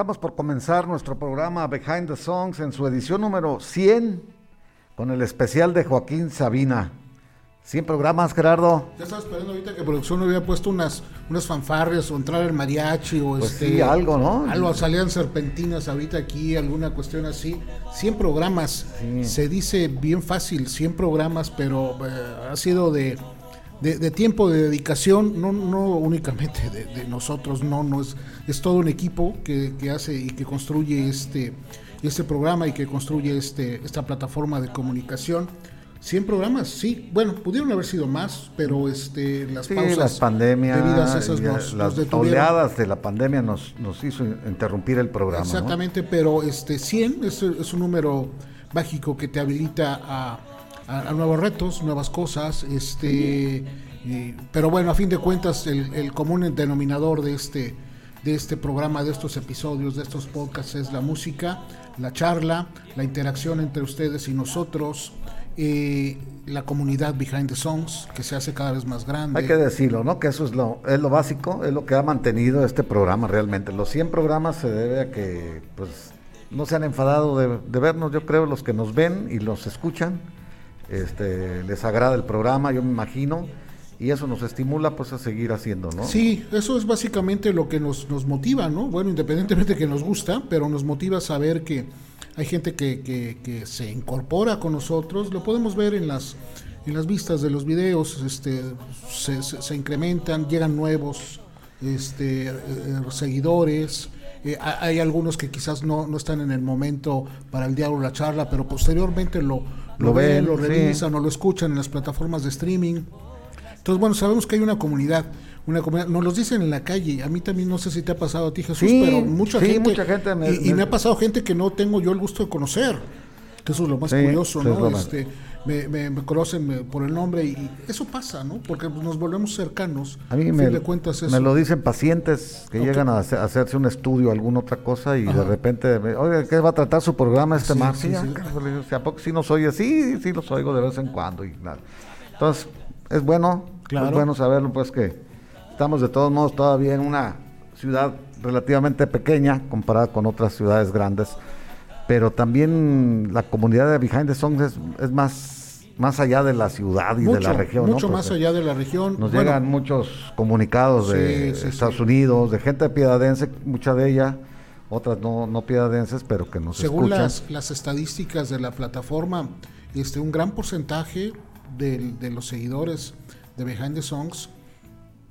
Estamos por comenzar nuestro programa Behind the Songs en su edición número 100 con el especial de Joaquín Sabina. 100 programas, Gerardo. Ya estaba esperando ahorita que producción hubiera puesto unas, unas fanfarrias o entrar el mariachi o pues este. Sí, algo, ¿no? Algo, salían serpentinas ahorita aquí, alguna cuestión así. 100 programas. Se dice bien fácil, 100 programas, pero eh, ha sido de de, tiempo, de dedicación, no, no únicamente de, nosotros, no, no es, es todo un equipo que, hace y que construye este, este programa y que construye este, esta plataforma de comunicación. 100 programas, sí. Bueno, pudieron haber sido más, pero este, las sí, pausas las pandemias, debidas a esas las oleadas de la pandemia nos, nos hizo interrumpir el programa. Exactamente, pero este 100 es, es un número mágico que te habilita a a, nuevos retos, nuevas cosas, este, pero bueno, a fin de cuentas el, común denominador de este, de este programa, de estos episodios, de estos podcasts es la música, la charla, la interacción entre ustedes y nosotros, eh, la comunidad Behind the Songs, que se hace cada vez más grande. Hay que decirlo, ¿no? Que eso es lo, es lo básico, es lo que ha mantenido este programa realmente. Los 100 programas se debe a que, pues, no se han enfadado de vernos, yo creo, los que nos ven y los escuchan este, les agrada el programa, yo me imagino, y eso nos estimula pues a seguir haciendo, ¿no? Sí, eso es básicamente lo que nos, nos motiva, ¿no? Bueno, independientemente de que nos gusta, pero nos motiva a saber que hay gente que, se incorpora con nosotros, lo podemos ver en las en las vistas de los videos, este, se, se, incrementan, llegan nuevos este, eh, seguidores, eh, hay algunos que quizás no, no están en el momento para el diálogo, la charla, pero posteriormente lo, lo, ven, lo revisan o lo escuchan en las plataformas de streaming. Entonces, bueno, sabemos que hay una comunidad, una comunidad, nos los dicen en la calle, a mí también no sé si te ha pasado a ti Jesús, pero mucha gente, mucha gente y, me, ha pasado gente que no tengo yo el gusto de conocer, que eso es lo más curioso, ¿no? Este, me, me, conocen por el nombre y eso pasa, ¿no? Porque nos volvemos cercanos. A mí me, me lo dicen pacientes que llegan a, hacerse un estudio, alguna otra cosa y de repente, oye, ¿qué va a tratar su programa este sí, Sí, sí. ¿A poco sí nos oye? Sí, sí los oigo de vez en cuando y nada. Entonces, es bueno, es bueno saberlo, pues que estamos de todos modos todavía en una ciudad relativamente pequeña comparada con otras ciudades grandes pero también la comunidad de Behind the Songs es, más, más allá de la ciudad y de la región. Mucho más allá de la región. Nos llegan muchos comunicados de Estados Unidos, de gente piedadense, mucha de ella, otras no, no piedadenses, pero que nos Según escuchan. Las, las estadísticas de la plataforma, este, un gran porcentaje de, de los seguidores de Behind the Songs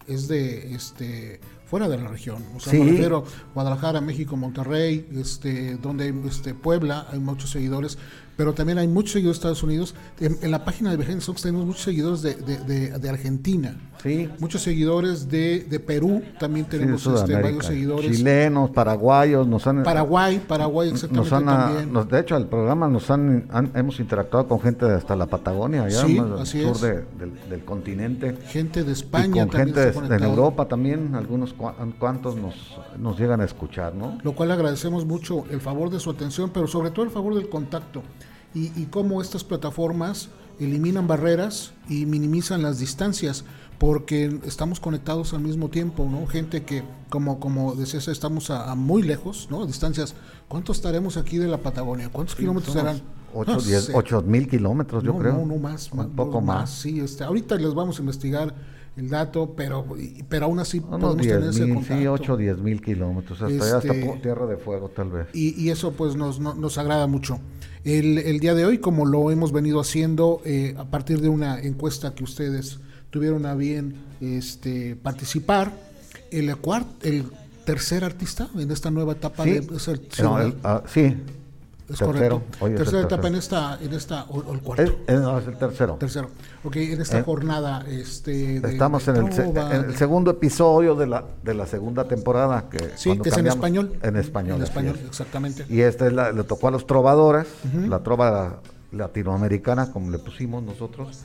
es de este fuera de la región. O sea, me refiero Guadalajara, México, Monterrey, este, donde este, Puebla, hay muchos seguidores, pero también hay muchos seguidores de Estados Unidos. En, la página de Behind Sox tenemos muchos seguidores de, de, de, Argentina. Sí. Muchos seguidores de, de Perú, también tenemos este, varios seguidores. Chilenos, paraguayos, nos han... Paraguay, Paraguay exactamente también. de hecho, el programa nos han, hemos interactuado con gente de hasta la Patagonia, allá sí, sur del, del, continente. Gente de España. Y con gente de, Europa también, algunos cuantos nos, nos llegan a escuchar, ¿no? Lo cual agradecemos mucho el favor de su atención, pero sobre todo el favor del contacto y, y cómo estas plataformas eliminan barreras y minimizan las distancias porque estamos conectados al mismo tiempo, ¿no? Gente que, como, como decías, estamos a, muy lejos, ¿no? Distancias. ¿Cuántos estaremos aquí de la Patagonia? ¿Cuántos kilómetros serán? 8, mil kilómetros, yo creo. No, no más. Un poco más. Sí, este, ahorita les vamos a investigar el dato, pero, pero aún así podemos tener ese contacto. Sí, 8 o 10 mil kilómetros, hasta, hasta este, Tierra de Fuego tal vez. Y, y eso pues nos, nos agrada mucho. El, el, día de hoy, como lo hemos venido haciendo eh, a partir de una encuesta que ustedes tuvieron a bien este, participar, el, el tercer artista en esta nueva etapa sí, de, es ah, sí, Es correcto. Tercera etapa en esta, en esta o, el cuarto. Es, el tercero. Tercero. Ok, en esta eh, jornada. Este, estamos en, el, segundo episodio de la, de la segunda temporada. Que sí, que es en español. En español. En español, exactamente. Y este le tocó a los trovadores, la trova latinoamericana, como le pusimos nosotros.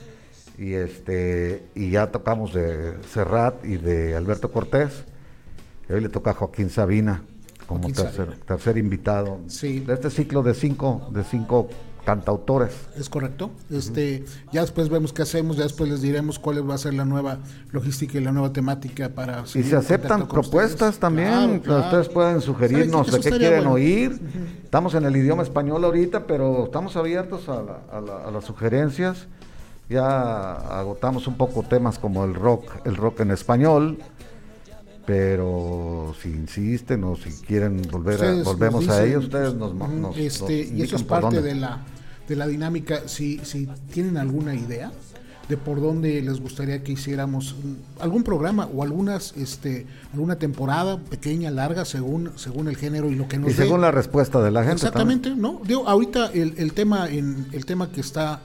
Y este y ya tocamos de Serrat y de Alberto Cortés. Y hoy le toca a Joaquín Sabina como tercer, tercer invitado sí. de este ciclo de cinco, de cinco cantautores. Es correcto. Este, ya después vemos qué hacemos, ya después les diremos cuál va a ser la nueva logística y la nueva temática para Y se aceptan propuestas también, ustedes pueden sugerirnos de qué quieren oír. Estamos en el idioma español ahorita, pero estamos abiertos a, a las sugerencias. Ya agotamos un poco temas como el rock, el rock en español pero si insisten o si quieren volver a, volvemos a ellos, ustedes nos, nos, este, y eso es parte de la de la dinámica. Si, si tienen alguna idea de por dónde les gustaría que hiciéramos algún programa o algunas este alguna temporada pequeña larga según según el género y lo que nos y según la respuesta de la gente exactamente no digo ahorita el, el tema en el tema que está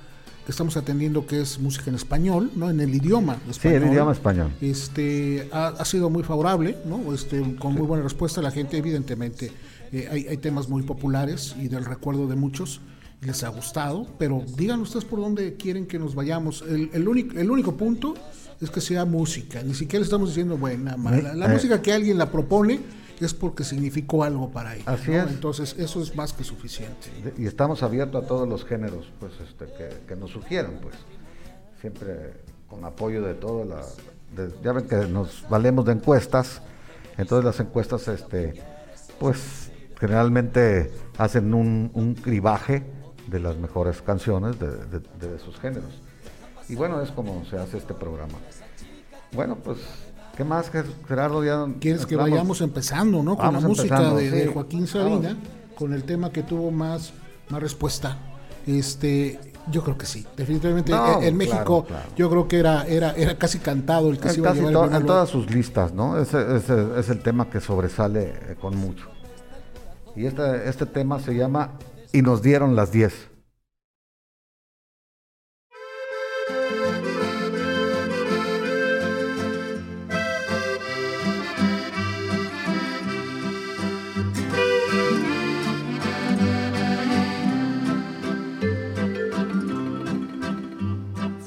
estamos atendiendo, que es música en español, ¿no? En el idioma español. Sí, el idioma español. Este, ha, sido muy favorable, ¿no? Este, con muy buena respuesta. La gente, evidentemente, eh, hay, hay, temas muy populares y del recuerdo de muchos les ha gustado, pero digan ustedes por dónde quieren que nos vayamos. El, el, único, el único punto es que sea música, ni siquiera estamos diciendo buena, mala. La eh, música que alguien la propone es porque significó algo para ellos. Así es. Entonces, eso es más que suficiente. Y estamos abiertos a todos los géneros pues, este, que, nos sugieran, pues. Siempre con apoyo de todo la. ya ven que nos valemos de encuestas. Entonces, las encuestas, este, pues, generalmente hacen un, un cribaje de las mejores canciones de, de esos géneros. Y bueno, es como se hace este programa. Bueno, pues ¿Qué más, Gerardo? Ya ¿Quieres que vayamos empezando, ¿no? Con la música de, Joaquín Sabina, con el tema que tuvo más, más respuesta. Este, yo creo que sí, definitivamente. en México, yo creo que era, era, era casi cantado el que se iba a llevar En todas sus listas, ¿no? Ese, es el tema que sobresale eh, con mucho. Y este, este tema se llama Y nos dieron las 10.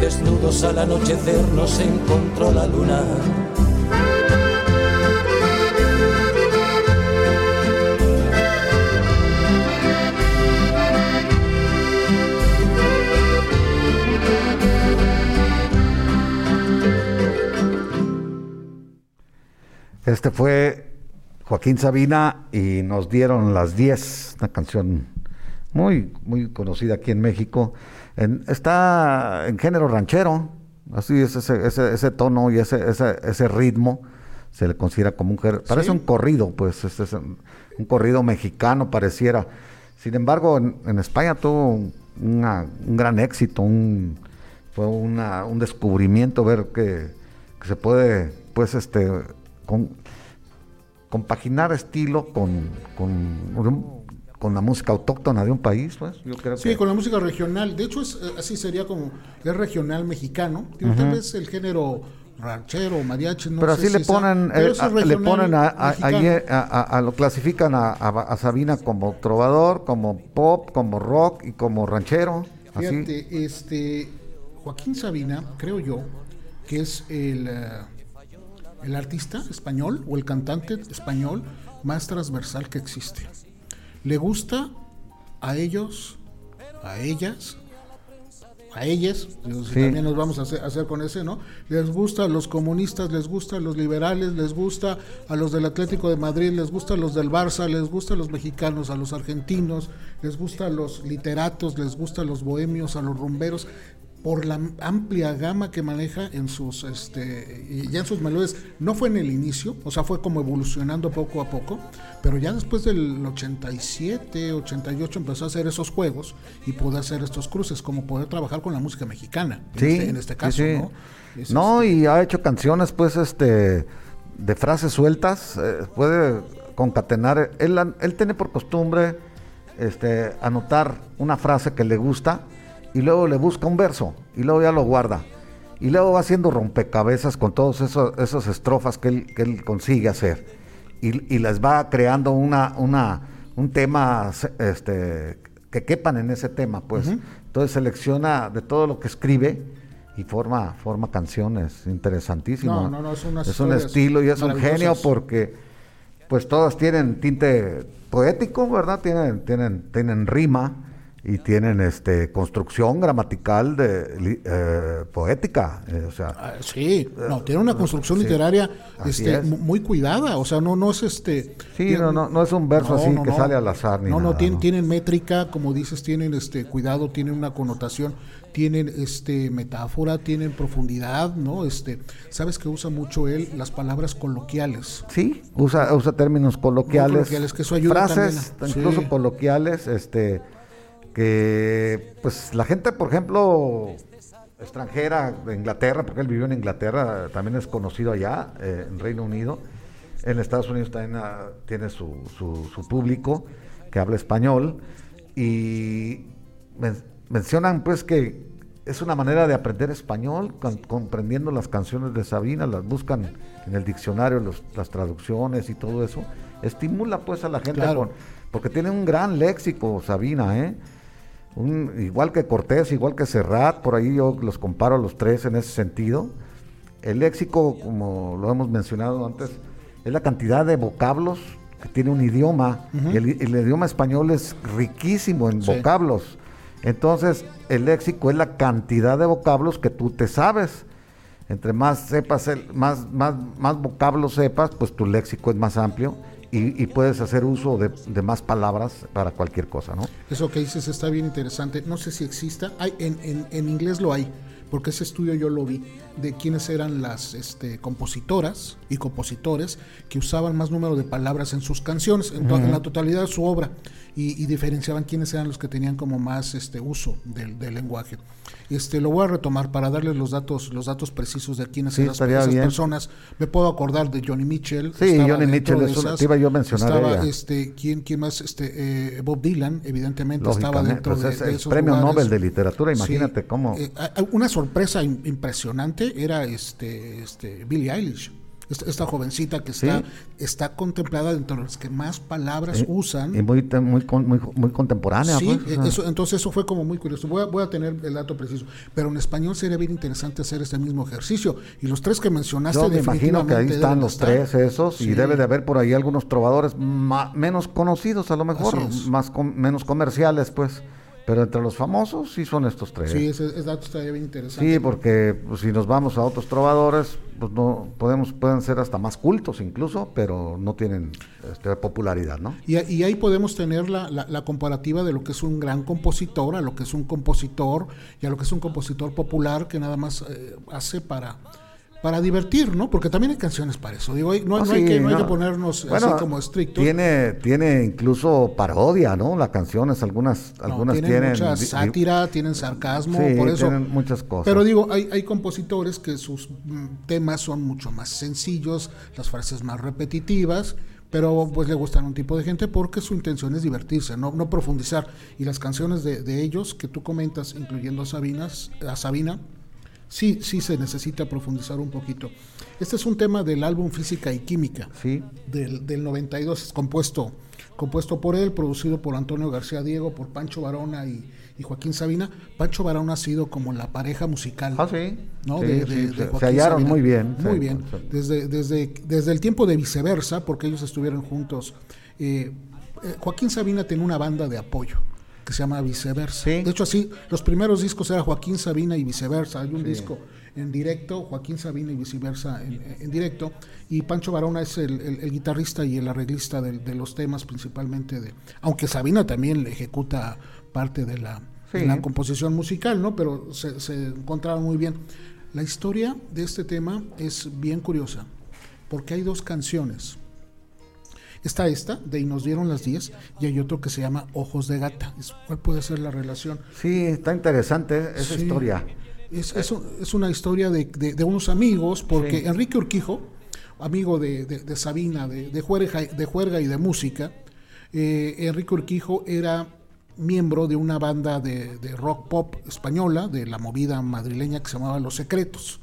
Desnudos al anochecer nos encontró la luna. Este fue Joaquín Sabina y nos dieron las 10, una canción muy, muy conocida aquí en México. Está en género ranchero, así es ese, ese, ese tono y ese, ese, ese, ritmo se le considera como un parece un corrido, pues es un, corrido mexicano pareciera. Sin embargo, en, España tuvo un gran éxito, un, fue un descubrimiento ver que, que se puede, pues, este con, compaginar estilo con, con, la música autóctona de un país, pues. sí, con la música regional. De hecho, es, eh, así sería como es regional mexicano. Tal vez el género ranchero, mariachi, no Pero así le, ponen, eh, le ponen, a, lo clasifican a, Sabina como trovador, como pop, como rock y como ranchero. Fíjate, este Joaquín Sabina, creo yo, que es el eh, el artista español o el cantante español más transversal que existe. Le gusta a ellos, a ellas, a ellas, también nos vamos a hacer, con ese, ¿no? Les gusta a los comunistas, les gusta a los liberales, les gusta a los del Atlético de Madrid, les gusta a los del Barça, les gusta a los mexicanos, a los argentinos, les gusta a los literatos, les gusta a los bohemios, a los rumberos por la amplia gama que maneja en sus este y ya en sus melodías. No fue en el inicio o sea fue como evolucionando poco a poco pero ya después del 87 88 empezó a hacer esos juegos y poder hacer estos cruces como poder trabajar con la música mexicana en, este, este, caso no no este. y ha hecho canciones pues este de frases sueltas eh, puede concatenar él él tiene por costumbre este anotar una frase que le gusta y luego le busca un verso y luego ya lo guarda. Y luego va haciendo rompecabezas con todas esas estrofas que él, que él consigue hacer. Y, y, les va creando una, una, un tema este, que quepan en ese tema, pues. Entonces selecciona de todo lo que escribe y forma, forma canciones interesantísimas. No, no, es, es un estilo y es un genio porque pues todas tienen tinte poético, ¿verdad? Tienen, tienen, tienen rima y tienen este construcción gramatical de eh, poética eh, o sea ah, sí no tiene una construcción literaria este, muy cuidada o sea no no es este sí no, no, no es un verso así que sale al azar ni no no tienen, tienen métrica como dices tienen este cuidado tienen una connotación tienen este metáfora tienen profundidad no este sabes que usa mucho él las palabras coloquiales. Sí usa usa términos coloquiales, coloquiales que eso ayuda frases incluso coloquiales este que pues la gente, por ejemplo, extranjera de Inglaterra, porque él vivió en Inglaterra, también es conocido allá, eh, en Reino Unido. En Estados Unidos también ah, tiene su, su, público que habla español y mencionan pues que es una manera de aprender español, comprendiendo las canciones de Sabina, las buscan en el diccionario, las traducciones y todo eso. Estimula pues a la gente, porque tiene un gran léxico Sabina, ¿eh? Igual que Cortés, igual que Serrat, por ahí yo los comparo a los tres en ese sentido. El léxico, como lo hemos mencionado antes, es la cantidad de vocablos que tiene un idioma. el, idioma español es riquísimo en vocablos. Entonces, el léxico es la cantidad de vocablos que tú te sabes. Entre más sepas, más, más, más vocablos sepas, pues tu léxico es más amplio y, puedes hacer uso de, más palabras para cualquier cosa, ¿no? Eso que dices está bien interesante. No sé si exista. Hay, en, en, en inglés lo hay, porque ese estudio yo lo vi de quiénes eran las este, compositoras y compositores que usaban más número de palabras en sus canciones, en, en la totalidad de su obra, y, diferenciaban quiénes eran los que tenían como más este, uso del, del lenguaje. Este, lo voy a retomar para darles los datos, los datos precisos de quiénes eran esas personas. Me puedo acordar de Johnny Mitchell. Sí, Johnny Mitchell, una, iba yo a mencionar. Estaba, este, ¿quién, ¿quién más? Este, eh, Bob Dylan, evidentemente, estaba dentro pues de, es el Premio Nobel de Literatura, imagínate cómo. Eh, una sorpresa impresionante era este, este Billie Eilish esta, jovencita que está, está contemplada dentro de las que más palabras usan. Y muy, muy, muy, contemporánea. Sí, pues, eso, entonces eso fue como muy curioso. Voy a, voy a tener el dato preciso. Pero en español sería bien interesante hacer este mismo ejercicio. Y los tres que mencionaste, Yo me imagino que ahí están los tres esos y debe de haber por ahí algunos trovadores menos conocidos a lo mejor, más menos comerciales pues. Pero entre los famosos sí son estos tres. Sí, ese, dato estaría bien interesante. Sí, porque pues, si nos vamos a otros trovadores, pues no podemos pueden ser hasta más cultos incluso, pero no tienen este, popularidad, ¿no? Y, ahí podemos tener la, la, comparativa de lo que es un gran compositor a lo que es un compositor y a lo que es un compositor popular que nada más eh, hace para para divertir, ¿no? Porque también hay canciones para eso. Digo, no, no, hay, que, no, hay, que, ponernos así como estrictos. Tiene, tiene incluso parodia, ¿no? Las canciones, algunas, algunas tienen, tienen mucha sátira, tienen sarcasmo, por eso. Tienen muchas cosas. Pero digo, hay, hay compositores que sus mm, temas son mucho más sencillos, las frases más repetitivas pero pues le gustan un tipo de gente porque su intención es divertirse, no, no profundizar. Y las canciones de, de ellos que tú comentas, incluyendo a, Sabinas, a Sabina, sí, sí se necesita profundizar un poquito. Este es un tema del álbum Física y Química sí. del, del 92, compuesto, compuesto por él, producido por Antonio García Diego, por Pancho Barona y, Joaquín Sabina. Pancho Barona ha sido como la pareja musical. Ah, sí. ¿no? se hallaron muy bien. Muy bien. Desde, desde, desde el tiempo de viceversa, porque ellos estuvieron juntos. Eh, eh, Joaquín Sabina tenía una banda de apoyo que se llama Viceversa. De hecho, así, los primeros discos eran Joaquín Sabina y Viceversa. Hay un disco en directo, Joaquín Sabina y Viceversa en, directo. Y Pancho Barona es el, guitarrista y el arreglista de, los temas, principalmente de. Aunque Sabina también le ejecuta parte de la, la composición musical, ¿no? Pero se, se encontraron muy bien. La historia de este tema es bien curiosa, porque hay dos canciones Está esta, de Y nos dieron las 10, y hay otro que se llama Ojos de Gata. ¿Cuál puede ser la relación? Sí, está interesante esa historia. Es, es, una historia de, de, unos amigos, porque Enrique Urquijo, amigo de, de Sabina, de, juerga, de juerga y de música, eh, Enrique Urquijo era miembro de una banda de, rock pop española, de la movida madrileña que se llamaba Los Secretos.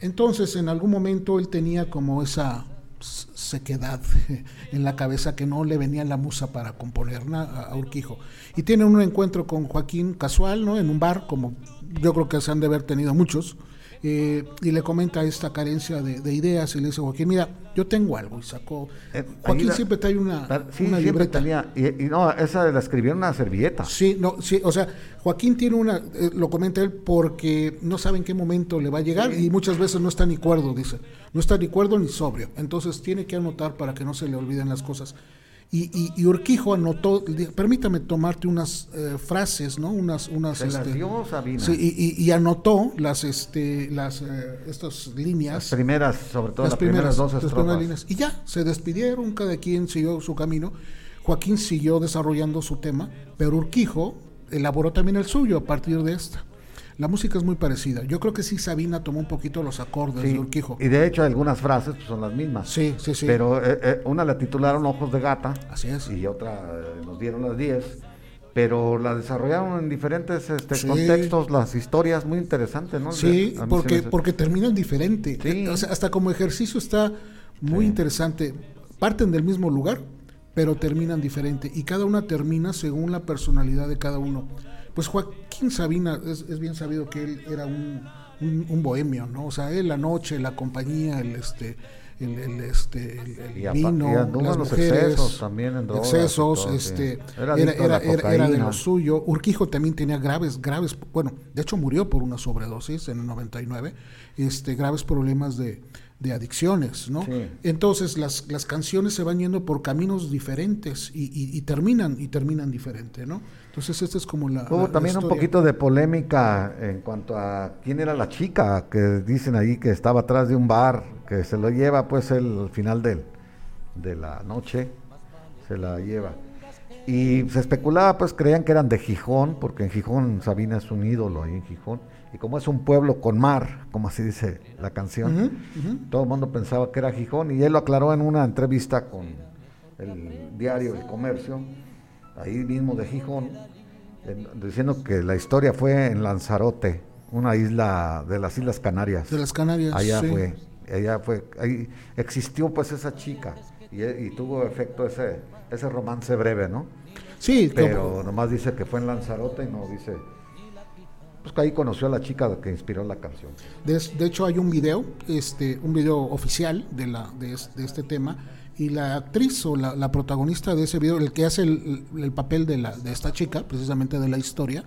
Entonces, en algún momento él tenía como esa sequedad en la cabeza que no le venía la musa para componer a, Urquijo. Y tiene un encuentro con Joaquín casual, ¿no? En un bar, como yo creo que se han de haber tenido muchos. Eh, y le comenta esta carencia de, ideas y le dice, Joaquín, mira, yo tengo algo y sacó... Eh, Joaquín siempre trae una, una libreta. y, no, esa la escribió en una servilleta. Sí, no, sí, o sea, Joaquín tiene una, eh, lo comenta él porque no sabe en qué momento le va a llegar y muchas veces no está ni cuerdo, dice, no está ni cuerdo ni sobrio, entonces tiene que anotar para que no se le olviden las cosas. Y, y, Urquijo anotó, permítame tomarte unas eh, frases, ¿no? Unas, unas, este, Sí, y, anotó las, este, las, eh, estas líneas. Las primeras, sobre todo las, primeras, dos estrofas. líneas. Y ya, se despidieron, cada quien siguió su camino. Joaquín siguió desarrollando su tema, pero Urquijo elaboró también el suyo a partir de esta. La música es muy parecida. Yo creo que sí Sabina tomó un poquito los acordes de Urquijo. Y de hecho algunas frases pues, son las mismas. Sí, sí, sí. Pero eh, eh, una la titularon Ojos de Gata. Así es. Y otra eh, nos dieron las 10. Pero la desarrollaron en diferentes este, contextos, las historias, muy interesantes, ¿no? Sí, porque, porque terminan diferente. hasta como ejercicio está muy interesante. Parten del mismo lugar, pero terminan diferente. Y cada una termina según la personalidad de cada uno. Pues Joaquín Sabina es, bien sabido que él era un, un, bohemio, ¿no? O sea, él la noche, la compañía, el este el, el este el, vino, las mujeres, excesos también en excesos, este era, era, era, de lo suyo. Urquijo también tenía graves, graves, bueno, de hecho murió por una sobredosis en el 99, este graves problemas de, de adicciones, ¿no? Entonces las, las canciones se van yendo por caminos diferentes y, y, terminan y terminan diferente, ¿no? Entonces esta es como la... Hubo también un poquito de polémica en cuanto a quién era la chica que dicen ahí que estaba atrás de un bar, que se lo lleva pues el final del, de la noche, se la lleva. Y se especulaba, pues creían que eran de Gijón, porque en Gijón Sabina es un ídolo ahí en Gijón y como es un pueblo con mar, como así dice la canción, todo el mundo pensaba que era Gijón y él lo aclaró en una entrevista con el diario El Comercio, ahí mismo de Gijón, diciendo que la historia fue en Lanzarote, una isla de las Islas Canarias. De las Canarias. Allá fue, allá fue, ahí existió pues esa chica y, tuvo efecto ese, ese romance breve, ¿no? Sí, pero nomás dice que fue en Lanzarote y no dice pues que ahí conoció a la chica que inspiró la canción. De, hecho hay un video, este, un video oficial de, la, de, este tema, y la actriz o la, protagonista de ese video, el que hace el, papel de, la, de esta chica, precisamente de la historia,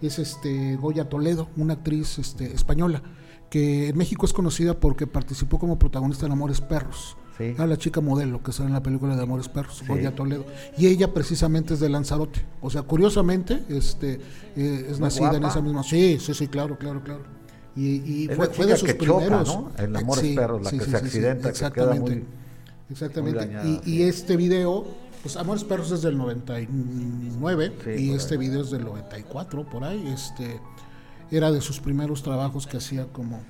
es este Goya Toledo, una actriz este, española, que en México es conocida porque participó como protagonista en Amores Perros. A la chica modelo que sale en la película de Amores Perros, Goya Toledo. Y ella precisamente es de Lanzarote. O sea, curiosamente, este eh, es nacida en esa misma. Sí, sí, sí, claro, claro, claro. Y, fue, de sus primeros. ¿no? En Amores Perros, la que se accidenta, exactamente. y, este video, pues Amores Perros es del 99 y este video es del 94, por ahí. Este era de sus primeros trabajos que hacía como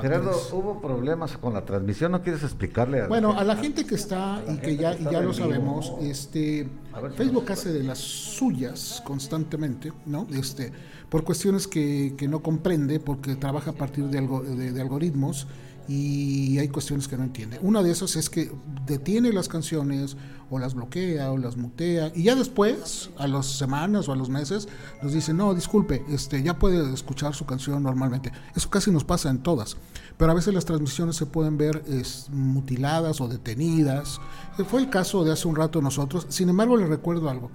Gerardo, hubo problemas con la transmisión, ¿no quieres explicarle? A bueno, a la gente que está y que ya, ya lo sabemos, este, Facebook hace de las suyas constantemente, ¿no? Este, por cuestiones que, que no comprende, porque trabaja a partir de, algo, de algoritmos y hay cuestiones que no entiende. Una de esas es que detiene las canciones o las bloquea o las mutea y ya después, a las semanas o a los meses, nos dice, no, disculpe, este, ya puede escuchar su canción normalmente. Eso casi nos pasa en todas, pero a veces las transmisiones se pueden ver mutiladas o detenidas. Fue el caso de hace un rato nosotros, sin embargo le recuerdo algo.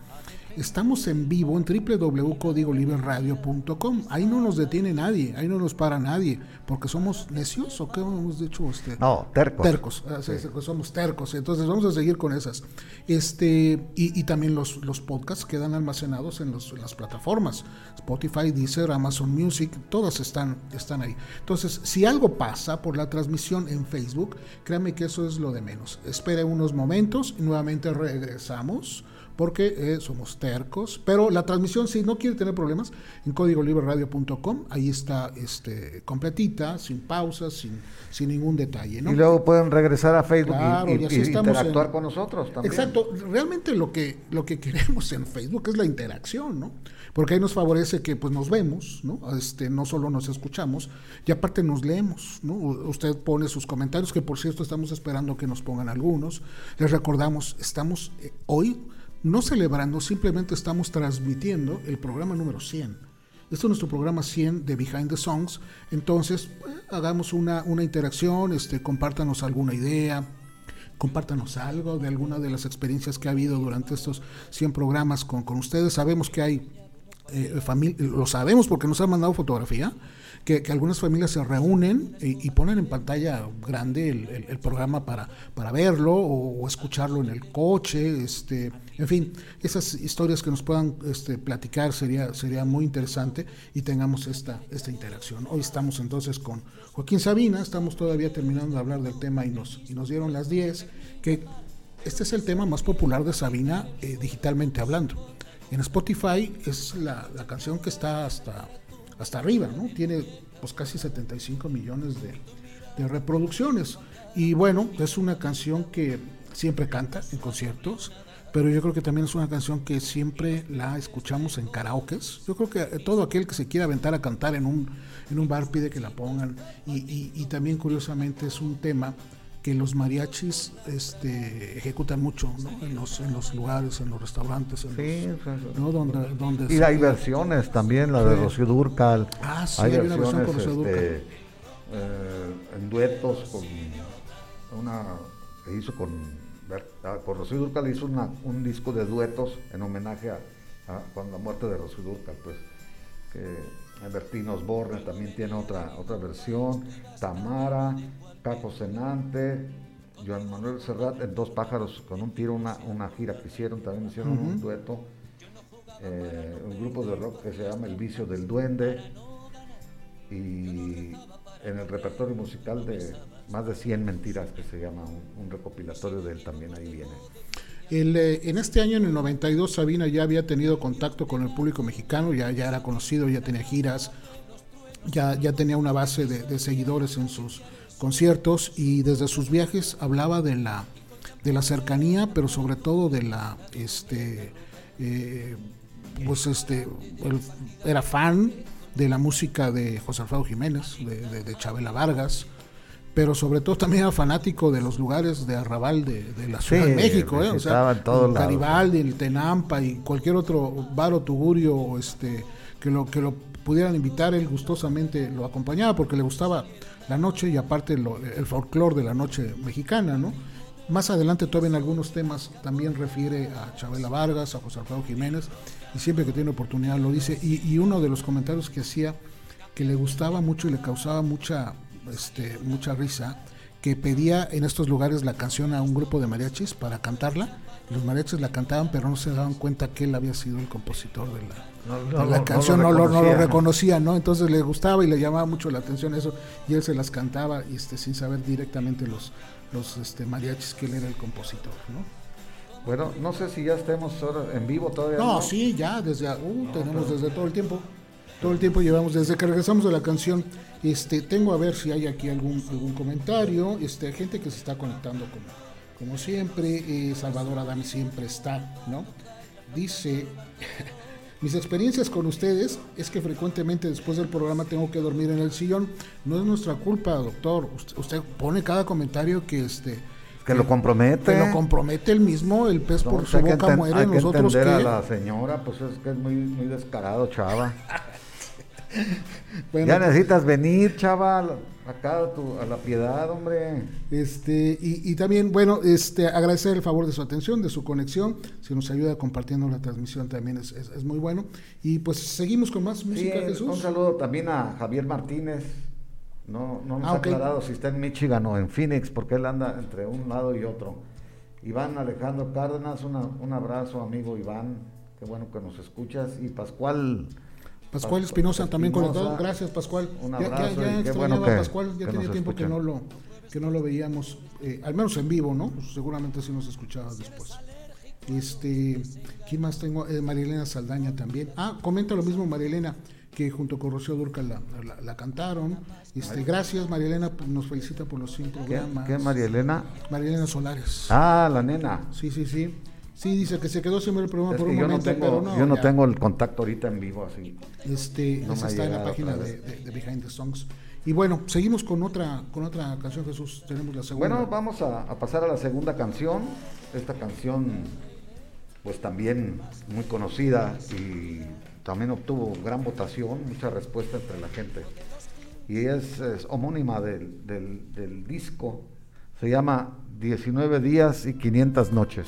Estamos en vivo en www.códigoliberradio.com. Ahí no nos detiene nadie, ahí no nos para nadie, porque somos necios o qué hemos dicho usted. No, tercos. Tercos, ah, somos tercos. Entonces vamos a seguir con esas. Este y, también los, los podcasts quedan almacenados en, las plataformas Spotify, Deezer, Amazon Music, todas están están ahí. Entonces, si algo pasa por la transmisión en Facebook, créame que eso es lo de menos. Espere unos momentos y nuevamente regresamos porque eh, somos tercos, pero la transmisión si no quiere tener problemas en códigoliberradio.com, ahí está este completita, sin pausas, sin, sin ningún detalle, ¿no? Y luego pueden regresar a Facebook y, interactuar con nosotros también. Exacto, realmente lo que lo que queremos en Facebook es la interacción, ¿no? Porque ahí nos favorece que pues nos vemos, ¿no? Este, no solo nos escuchamos, y aparte nos leemos, ¿no? Usted pone sus comentarios, que por cierto estamos esperando que nos pongan algunos. Les recordamos, estamos eh, hoy no celebrando, simplemente estamos transmitiendo el programa número 100. Este es nuestro programa 100 de Behind the Songs. Entonces, eh, hagamos una, una interacción, este, compártanos alguna idea, compártanos algo de alguna de las experiencias que ha habido durante estos 100 programas con, con ustedes. Sabemos que hay eh, lo sabemos porque nos han mandado fotografía, que, algunas familias se reúnen y, ponen en pantalla grande el, programa para, para verlo o, escucharlo en el coche, este, en fin, esas historias que nos puedan este, platicar sería, sería muy interesante y tengamos esta, esta interacción. Hoy estamos entonces con Joaquín Sabina, estamos todavía terminando de hablar del tema y nos, y nos dieron las 10, que este es el tema más popular de Sabina eh, digitalmente hablando. En Spotify es la, canción que está hasta, hasta arriba, ¿no? Tiene pues casi 75 millones de, reproducciones. Y bueno, es una canción que siempre canta en conciertos, pero yo creo que también es una canción que siempre la escuchamos en karaokes. Yo creo que todo aquel que se quiera aventar a cantar en un, en un bar pide que la pongan. Y, y también curiosamente es un tema que los mariachis este, ejecutan mucho en, los, en los lugares, en los restaurantes. En Donde, y hay versiones también, la de Rocío Durcal. Ah, sí, hay, una versión con Rocío Durcal. Este, eh, en duetos con una que hizo con, ah, con Rocío Durcal hizo una, un disco de duetos en homenaje a, con la muerte de Rocío Durcal, pues que Bertino Osborne también tiene otra, otra versión, Tamara, Caco Senante, Joan Manuel Serrat, en Dos Pájaros con un tiro, una, una gira que hicieron, también hicieron un dueto, eh, un grupo de rock que se llama El Vicio del Duende, y en el repertorio musical de más de 100 mentiras, que se llama un, recopilatorio de él, también ahí viene. Eh, en este año, en el 92, Sabina ya había tenido contacto con el público mexicano, ya, ya era conocido, ya tenía giras, ya, ya tenía una base de seguidores en sus, conciertos y desde sus viajes hablaba de la, de la cercanía, pero sobre todo de la, este, eh, pues este, era fan de la música de José Alfredo Jiménez, de, de, Chabela Vargas, pero sobre todo también era fanático de los lugares de arrabal de, la Ciudad de México, ¿eh? o sea, el Garibaldi, el Tenampa y cualquier otro bar o tugurio este, que lo que lo pudieran invitar, él gustosamente lo acompañaba porque le gustaba la noche y aparte el folclore de la noche mexicana, ¿no? Más adelante todavía en algunos temas también refiere a Chabela Vargas, a José Alfredo Jiménez, y siempre que tiene oportunidad lo dice. Y, uno de los comentarios que hacía que le gustaba mucho y le causaba mucha, este, mucha risa, que pedía en estos lugares la canción a un grupo de mariachis para cantarla. Los mariachis la cantaban, pero no se daban cuenta que él había sido el compositor de la, la canción, no lo, no lo, reconocía, ¿no? Entonces le gustaba y le llamaba mucho la atención eso, y él se las cantaba este, sin saber directamente los, los este, mariachis que él era el compositor, ¿no? Bueno, no sé si ya estemos en vivo todavía. No, sí, ya, desde, uh, tenemos desde todo el tiempo. Todo el tiempo llevamos, desde que regresamos de la canción, este, tengo a ver si hay aquí algún, algún comentario, este, gente que se está conectando como, como siempre, eh, Salvador Adán siempre está, ¿no? Dice, mis experiencias con ustedes es que frecuentemente después del programa tengo que dormir en el sillón, no es nuestra culpa, doctor, usted, pone cada comentario que este... Que lo compromete. Que lo compromete el mismo, el pez por su boca muere, hay nosotros que... a la señora, pues es que es muy, muy descarado, chava. ya necesitas venir, chaval, acá a, tu, a, la piedad, hombre. Este, y, también, bueno, este, agradecer el favor de su atención, de su conexión. Si nos ayuda compartiendo la transmisión también es, es, muy bueno. Y pues seguimos con más música, Jesús. Un saludo también a Javier Martínez. No, no nos ah, ha aclarado si está en Michigan o en Phoenix, porque él anda entre un lado y otro. Iván Alejandro Cárdenas, un abrazo, amigo Iván. Qué bueno que nos escuchas. Y Pascual Pascual Espinosa también conectado. Gracias, Pascual. Un abrazo ya, ya, extrañaba a Pascual, ya tenía tiempo que no lo que no lo veíamos, eh, al menos en vivo, ¿no? Pues seguramente sí nos escuchaba después. Este, ¿quién más tengo? Eh, Marilena Saldaña también. Ah, comenta lo mismo Marilena, que junto con Rocío Durca la, la, cantaron. Este, gracias Marilena, pues, nos felicita por los 100 programas. ¿Qué, ¿Qué Marilena? Marilena Solares. Ah, la nena. Sí, sí, sí. Sí, dice que se quedó sin ver el programa por un yo momento, no tengo, pero no. Yo no tengo el contacto ahorita en vivo así. Este, está en la página de, Behind the Songs. Y bueno, seguimos con otra, con otra canción, Jesús. Tenemos la segunda. Bueno, vamos a, pasar a la segunda canción. Esta canción, pues también muy conocida y también obtuvo gran votación, mucha respuesta entre la gente. Y es, homónima del, del disco, se llama 19 días y 500 noches.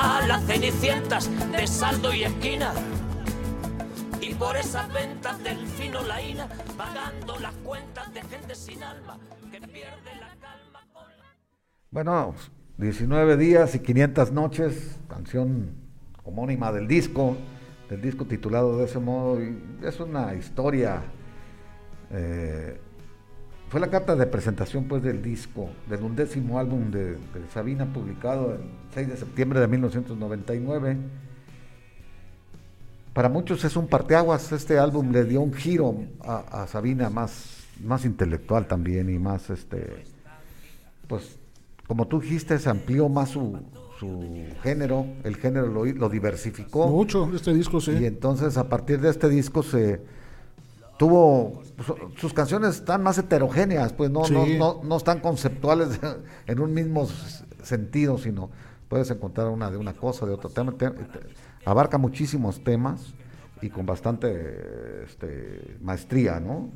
a las cenicientas de saldo y esquina. Y por esas ventas del fino laína, pagando las cuentas de gente sin alma que pierde la calma con Bueno, 19 días y 500 noches, canción homónima del disco, del disco titulado de ese modo, y es una historia eh, fue la carta de presentación pues del disco, del undécimo álbum de, Sabina publicado el 6 de septiembre de 1999. Para muchos es un parteaguas, este álbum le dio un giro a, Sabina más, más intelectual también y más, este, pues como tú dijiste, se amplió más su, su género, el género lo, lo diversificó. Mucho, este disco sí. Y entonces a partir de este disco se tuvo sus canciones están más heterogéneas, pues no, no, no, están conceptuales en un mismo sentido, sino puedes encontrar una de una cosa, de otro tema, abarca muchísimos temas y con bastante este, maestría, ¿no?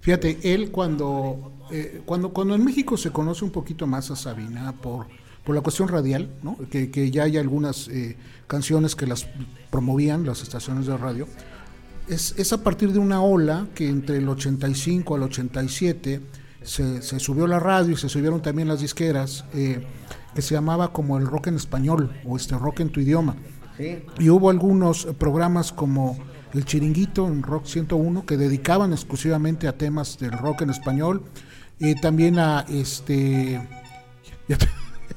Fíjate, él cuando, eh, cuando, cuando en México se conoce un poquito más a Sabina por, por la cuestión radial, ¿no? que, que ya hay algunas eh, canciones que las promovían las estaciones de radio, es, a partir de una ola que entre el 85 al 87 se, se subió la radio y se subieron también las disqueras, eh, que se llamaba como el rock en español o este rock en tu idioma. Y hubo algunos programas como El Chiringuito en Rock 101 que dedicaban exclusivamente a temas del rock en español y también a este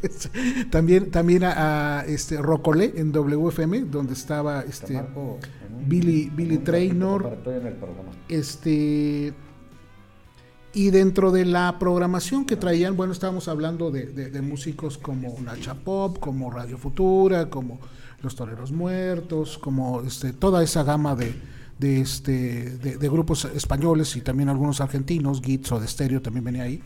también también a, este Rocolé en WFM donde estaba este Billy, Billy Traynor. Este. Y dentro de la programación que traían, bueno, estábamos hablando de, músicos como Nacha Pop, como Radio Futura, como Los Toreros Muertos, como este, toda esa gama de, de, este, de, grupos españoles y también algunos argentinos, Gits o de Stereo también venía ahí.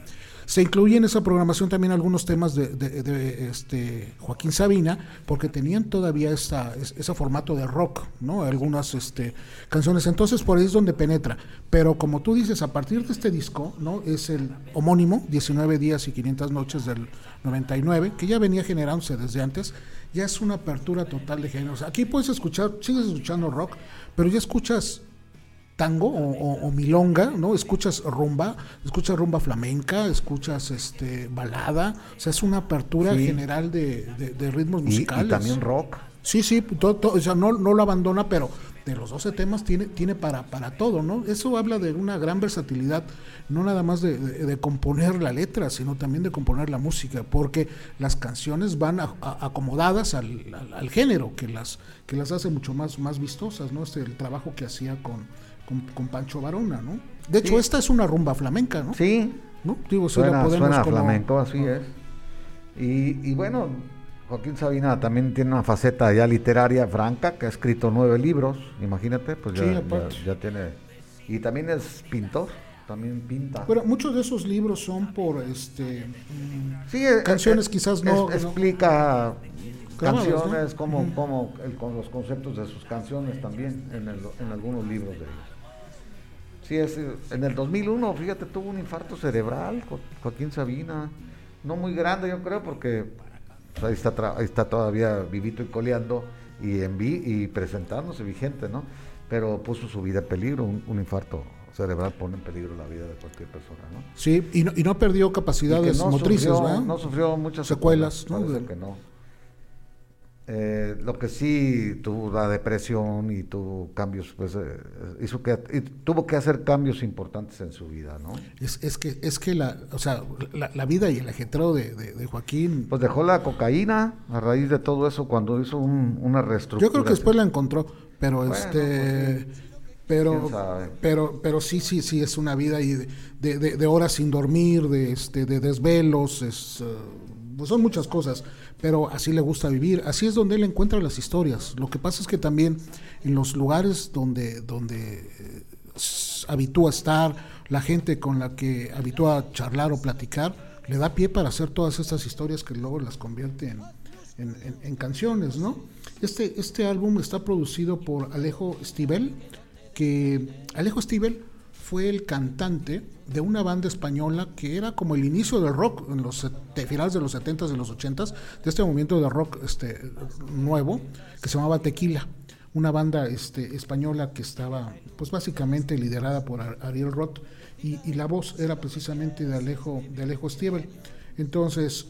Se incluye en esa programación también algunos temas de, este Joaquín Sabina, porque tenían todavía esta, ese formato de rock, ¿no? Algunas este, canciones. Entonces por ahí es donde penetra. Pero como tú dices, a partir de este disco, ¿no? Es el homónimo, 19 días y 500 noches del 99, que ya venía generándose desde antes, ya es una apertura total de géneros. Aquí puedes escuchar, sigues escuchando rock, pero ya escuchas tango o, milonga, ¿no? Escuchas rumba, escuchas rumba flamenca, escuchas este balada, o sea, es una apertura general de, ritmos musicales. Y, también rock. Sí, sí, todo, o sea, no, no lo abandona, pero de los 12 temas tiene, tiene para, para todo, ¿no? Eso habla de una gran versatilidad, no nada más de, componer la letra, sino también de componer la música, porque las canciones van acomodadas al, al, género, que las, que las hace mucho más, más vistosas, ¿no? Este el trabajo que hacía con, con, Pancho Varona, ¿no? De hecho, esta es una rumba flamenca, ¿no? Sí. ¿No? Digo, suena, suena flamenco, así es. Y, y, bueno, Joaquín Sabina también tiene una faceta ya literaria franca, que ha escrito nueve libros, imagínate, pues ya, ya, tiene... Y también es pintor, también pinta. Pero muchos de esos libros son por este sí, eh, canciones, eh, quizás no... explica canciones, como, como con los conceptos de sus canciones también en, en algunos libros de ellos. Sí, es, en el 2001, fíjate, tuvo un infarto cerebral, Joaquín Sabina, no muy grande yo creo, porque pues, ahí, está está todavía vivito y coleando y, en vi y presentándose vigente, ¿no? Pero puso su vida en peligro, un, infarto cerebral pone en peligro la vida de cualquier persona, ¿no? Sí, y no, y no perdió capacidades motrices, sufrió, No sufrió muchas secuelas, ¿no? que no. Eh, lo que sí tuvo la depresión y tuvo cambios, pues eh, hizo que tuvo que hacer cambios importantes en su vida, ¿no? Es, es que es que la, o sea, la, vida y el ajetreo de, de, Joaquín. Pues dejó la cocaína a raíz de todo eso cuando hizo una reestructuración. Yo creo que después la encontró, pero este. Pues pero pero pero sí sí sí es una vida y de, de, horas sin dormir de este de desvelos es eh, pues son muchas cosas pero así le gusta vivir, así es donde él encuentra las historias. Lo que pasa es que también en los lugares donde, donde eh, habitúa estar, la gente con la que habitúa charlar o platicar, le da pie para hacer todas estas historias que luego las convierte en, en, canciones, ¿no? Este, este álbum está producido por Alejo Stivel, que Alejo Stivel fue el cantante de una banda española que era como el inicio del rock en los finales de los 70s y los 80s, de este movimiento de rock este nuevo que se llamaba Tequila, una banda este española que estaba pues básicamente liderada por Ariel Roth y, la voz era precisamente de Alejo de Alejo Stiebel. Entonces,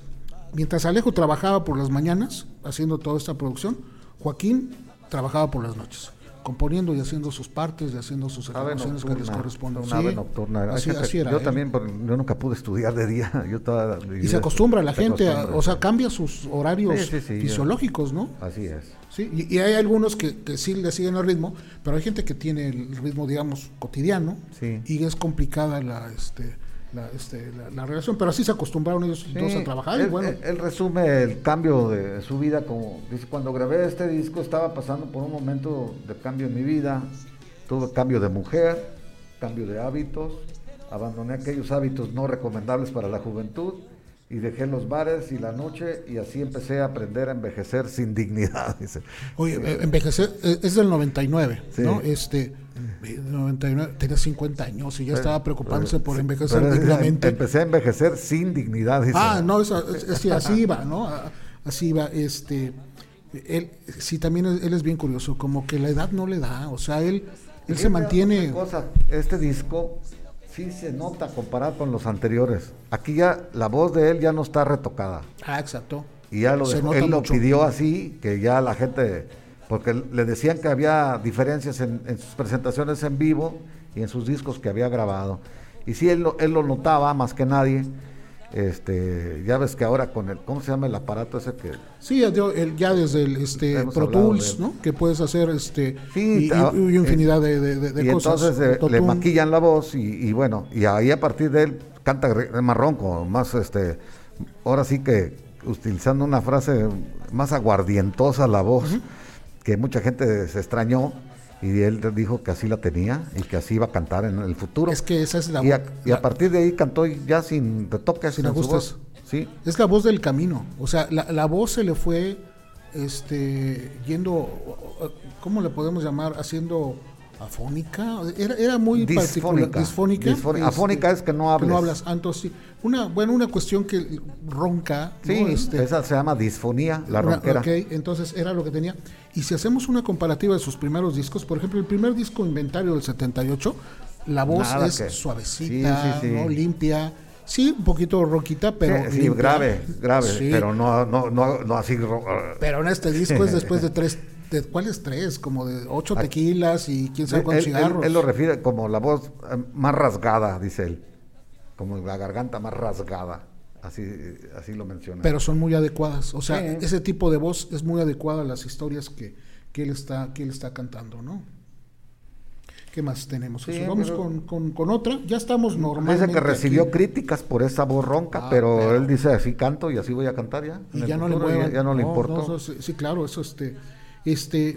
mientras Alejo trabajaba por las mañanas haciendo toda esta producción, Joaquín trabajaba por las noches componiendo y haciendo sus partes y haciendo sus ejecuciones que les corresponden. Una ave nocturna. Así, era, yo también, yo nunca pude estudiar de día. Yo y se acostumbra la gente, o sea, cambia sus horarios fisiológicos, ¿no? Así es. Sí, y, hay algunos que, que, sí le siguen el ritmo, pero hay gente que tiene el ritmo, digamos, cotidiano y es complicada la, este, la, este, la, relación, pero así se acostumbraron ellos dos a trabajar. Él, y bueno. él, resume el cambio de su vida como dice, cuando grabé este disco estaba pasando por un momento de cambio en mi vida, tuve cambio de mujer, cambio de hábitos, abandoné aquellos hábitos no recomendables para la juventud y dejé los bares y la noche y así empecé a aprender a envejecer sin dignidad. Dice. Oye, eh, envejecer eh, es del 99, ¿no? Este 99, tenía 50 años y ya estaba preocupándose por envejecer dignamente. Empecé a envejecer sin dignidad. Dice. Ah, no, es, así iba, ¿no? Así iba, este él sí también él es bien curioso, como que la edad no le da, o sea, él él se mantiene cosa, este disco sí se nota comparado con los anteriores. Aquí ya la voz de él ya no está retocada. Ah, exacto. Y ya lo él lo pidió así, que ya la gente, porque le decían que había diferencias en, sus presentaciones en vivo y en sus discos que había grabado. Y sí, él él lo notaba más que nadie este, ya ves que ahora con el, ¿cómo se llama el aparato ese que? Sí, ya, desde el este, Pro Tools, ¿no? Que puedes hacer este y, infinidad de, de, y entonces eh, le maquillan la voz y, bueno, y ahí a partir de él canta más ronco, más este, ahora sí que utilizando una frase más aguardientosa la voz, que mucha gente se extrañó y él dijo que así la tenía y que así iba a cantar en el futuro. Es que esa es la Y a, y a partir de ahí cantó ya sin retoque, sin ajustes. Sí. Es la voz del camino. O sea, la, la voz se le fue este yendo, ¿cómo le podemos llamar? Haciendo afónica, era, era muy disfónica, disfónica. afónica es que no hablas. no hablas, entonces sí. Una, bueno, una cuestión que ronca. Sí, este, esa se llama disfonía, la ronquera. Ok, entonces era lo que tenía. Y si hacemos una comparativa de sus primeros discos, por ejemplo, el primer disco Inventario del 78, la voz es suavecita, ¿no? limpia. Sí, un poquito roquita, pero. Sí, grave, grave, pero no, no, no, no así. Pero en este disco es después de tres ¿De cuáles tres? Como de ocho tequilas y quién sabe cuántos cigarros. Él, lo refiere como la voz eh, más rasgada, dice él. Como la garganta más rasgada. Así, así lo menciona. Pero son muy adecuadas. O sea, ese tipo de voz es muy adecuada a las historias que, que, él, está, que él está cantando, ¿no? ¿Qué más tenemos? Vamos con, con, otra. Ya estamos normalmente. Dice que recibió críticas por esa voz ronca, ah, pero, él dice así canto y así voy a cantar ya. Y ya no, le ya, no, le importa. sí, claro, eso este este,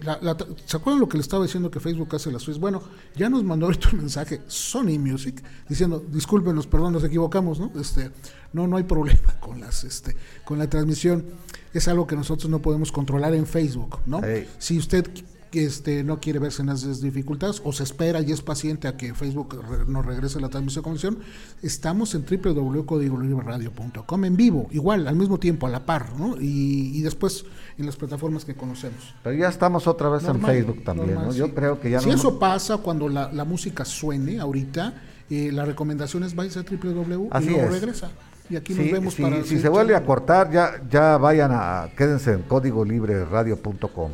¿Se acuerdan lo que le estaba diciendo que Facebook hace las suya? Bueno, ya nos mandó ahorita un mensaje Sony Music diciendo, discúlpenos, perdón, nos equivocamos, ¿no? Este, no, no hay problema con las, este, con la transmisión. Es algo que nosotros no podemos controlar en Facebook, ¿no? Si usted que este, no quiere verse en esas dificultades o se espera y es paciente a que Facebook nos regrese la transmisión comisión, estamos en www.codigolibreradio.com en vivo, igual, al mismo tiempo, a la par, ¿no? Y, después en las plataformas que conocemos. Pero ya estamos otra vez en Facebook también, ¿no? Yo creo que ya Si eso pasa cuando la, música suene ahorita, eh, la recomendación es vais a www y luego regresa. Y aquí nos vemos para... Si se vuelve a cortar, ya, ya vayan a... Quédense en códigolibreradio.com.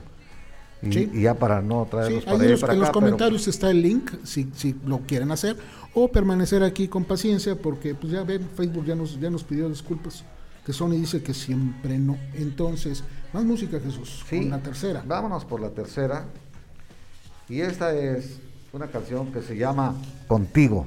Y, ya para no traerlos para, allá, En los comentarios está el link, si, si lo quieren hacer, o permanecer aquí con paciencia, porque pues ya ven, Facebook ya nos, ya nos pidió disculpas, que Sony dice que siempre no. Entonces, más música, Jesús, sí, con la tercera. Vámonos por la tercera. Y esta es una canción que se llama Contigo.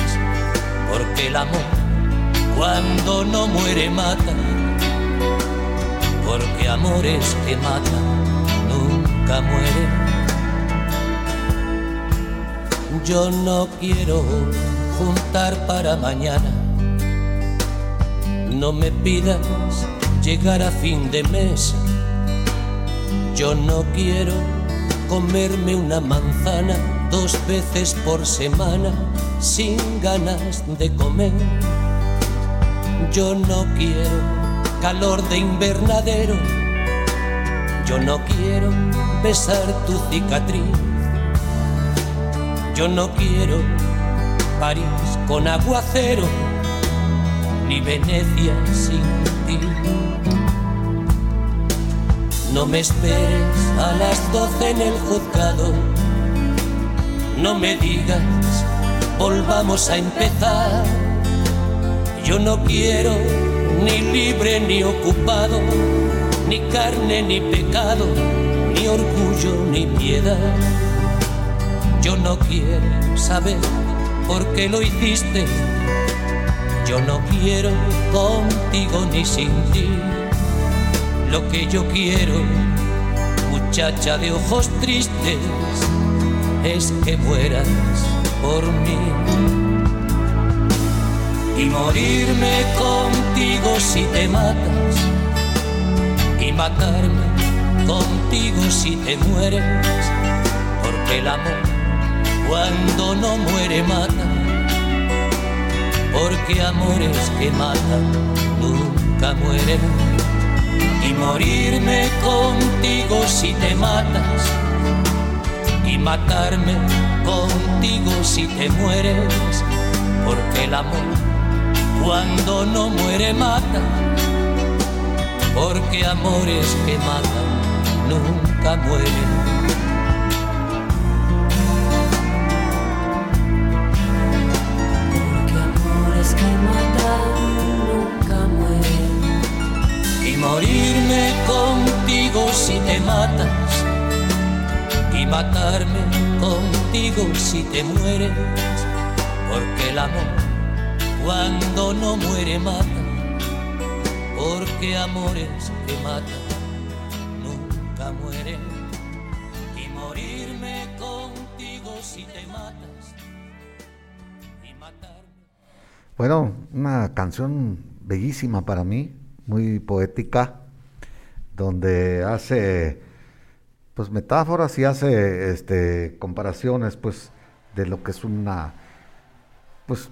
Porque el amor, cuando no muere, mata. Porque amores que matan nunca mueren. Yo no quiero juntar para mañana. No me pidas llegar a fin de mes. Yo no quiero comerme una manzana dos veces por semana sin ganas de comer. Yo no quiero calor de invernadero. Yo no quiero besar tu cicatriz yo no quiero París con aguacero, ni Venecia sin ti. No me esperes a las doce en el juzgado, no me digas, volvamos a empezar. Yo no quiero ni libre ni ocupado, ni carne ni pecado, ni orgullo ni piedad yo no quiero saber por qué lo hiciste. Yo no quiero contigo ni sin ti. Lo que yo quiero, muchacha de ojos tristes, es que mueras por mí. Y morirme contigo si te matas. Y matarme contigo si te mueres. Porque el amor cuando no muere mata, porque amores que matan nunca mueren. Y morirme contigo si te matas, y matarme contigo si te mueres, porque el amor cuando no muere mata, porque amores que matan nunca mueren. morirme contigo si te matas y matarme contigo si te mueres, porque el amor cuando no muere mata, porque amores que matan nunca mueren. Y morirme contigo si te matas y matarme. Bueno, una canción bellísima para mí, muy poética, donde hace pues metáforas y hace este comparaciones pues de lo que es una pues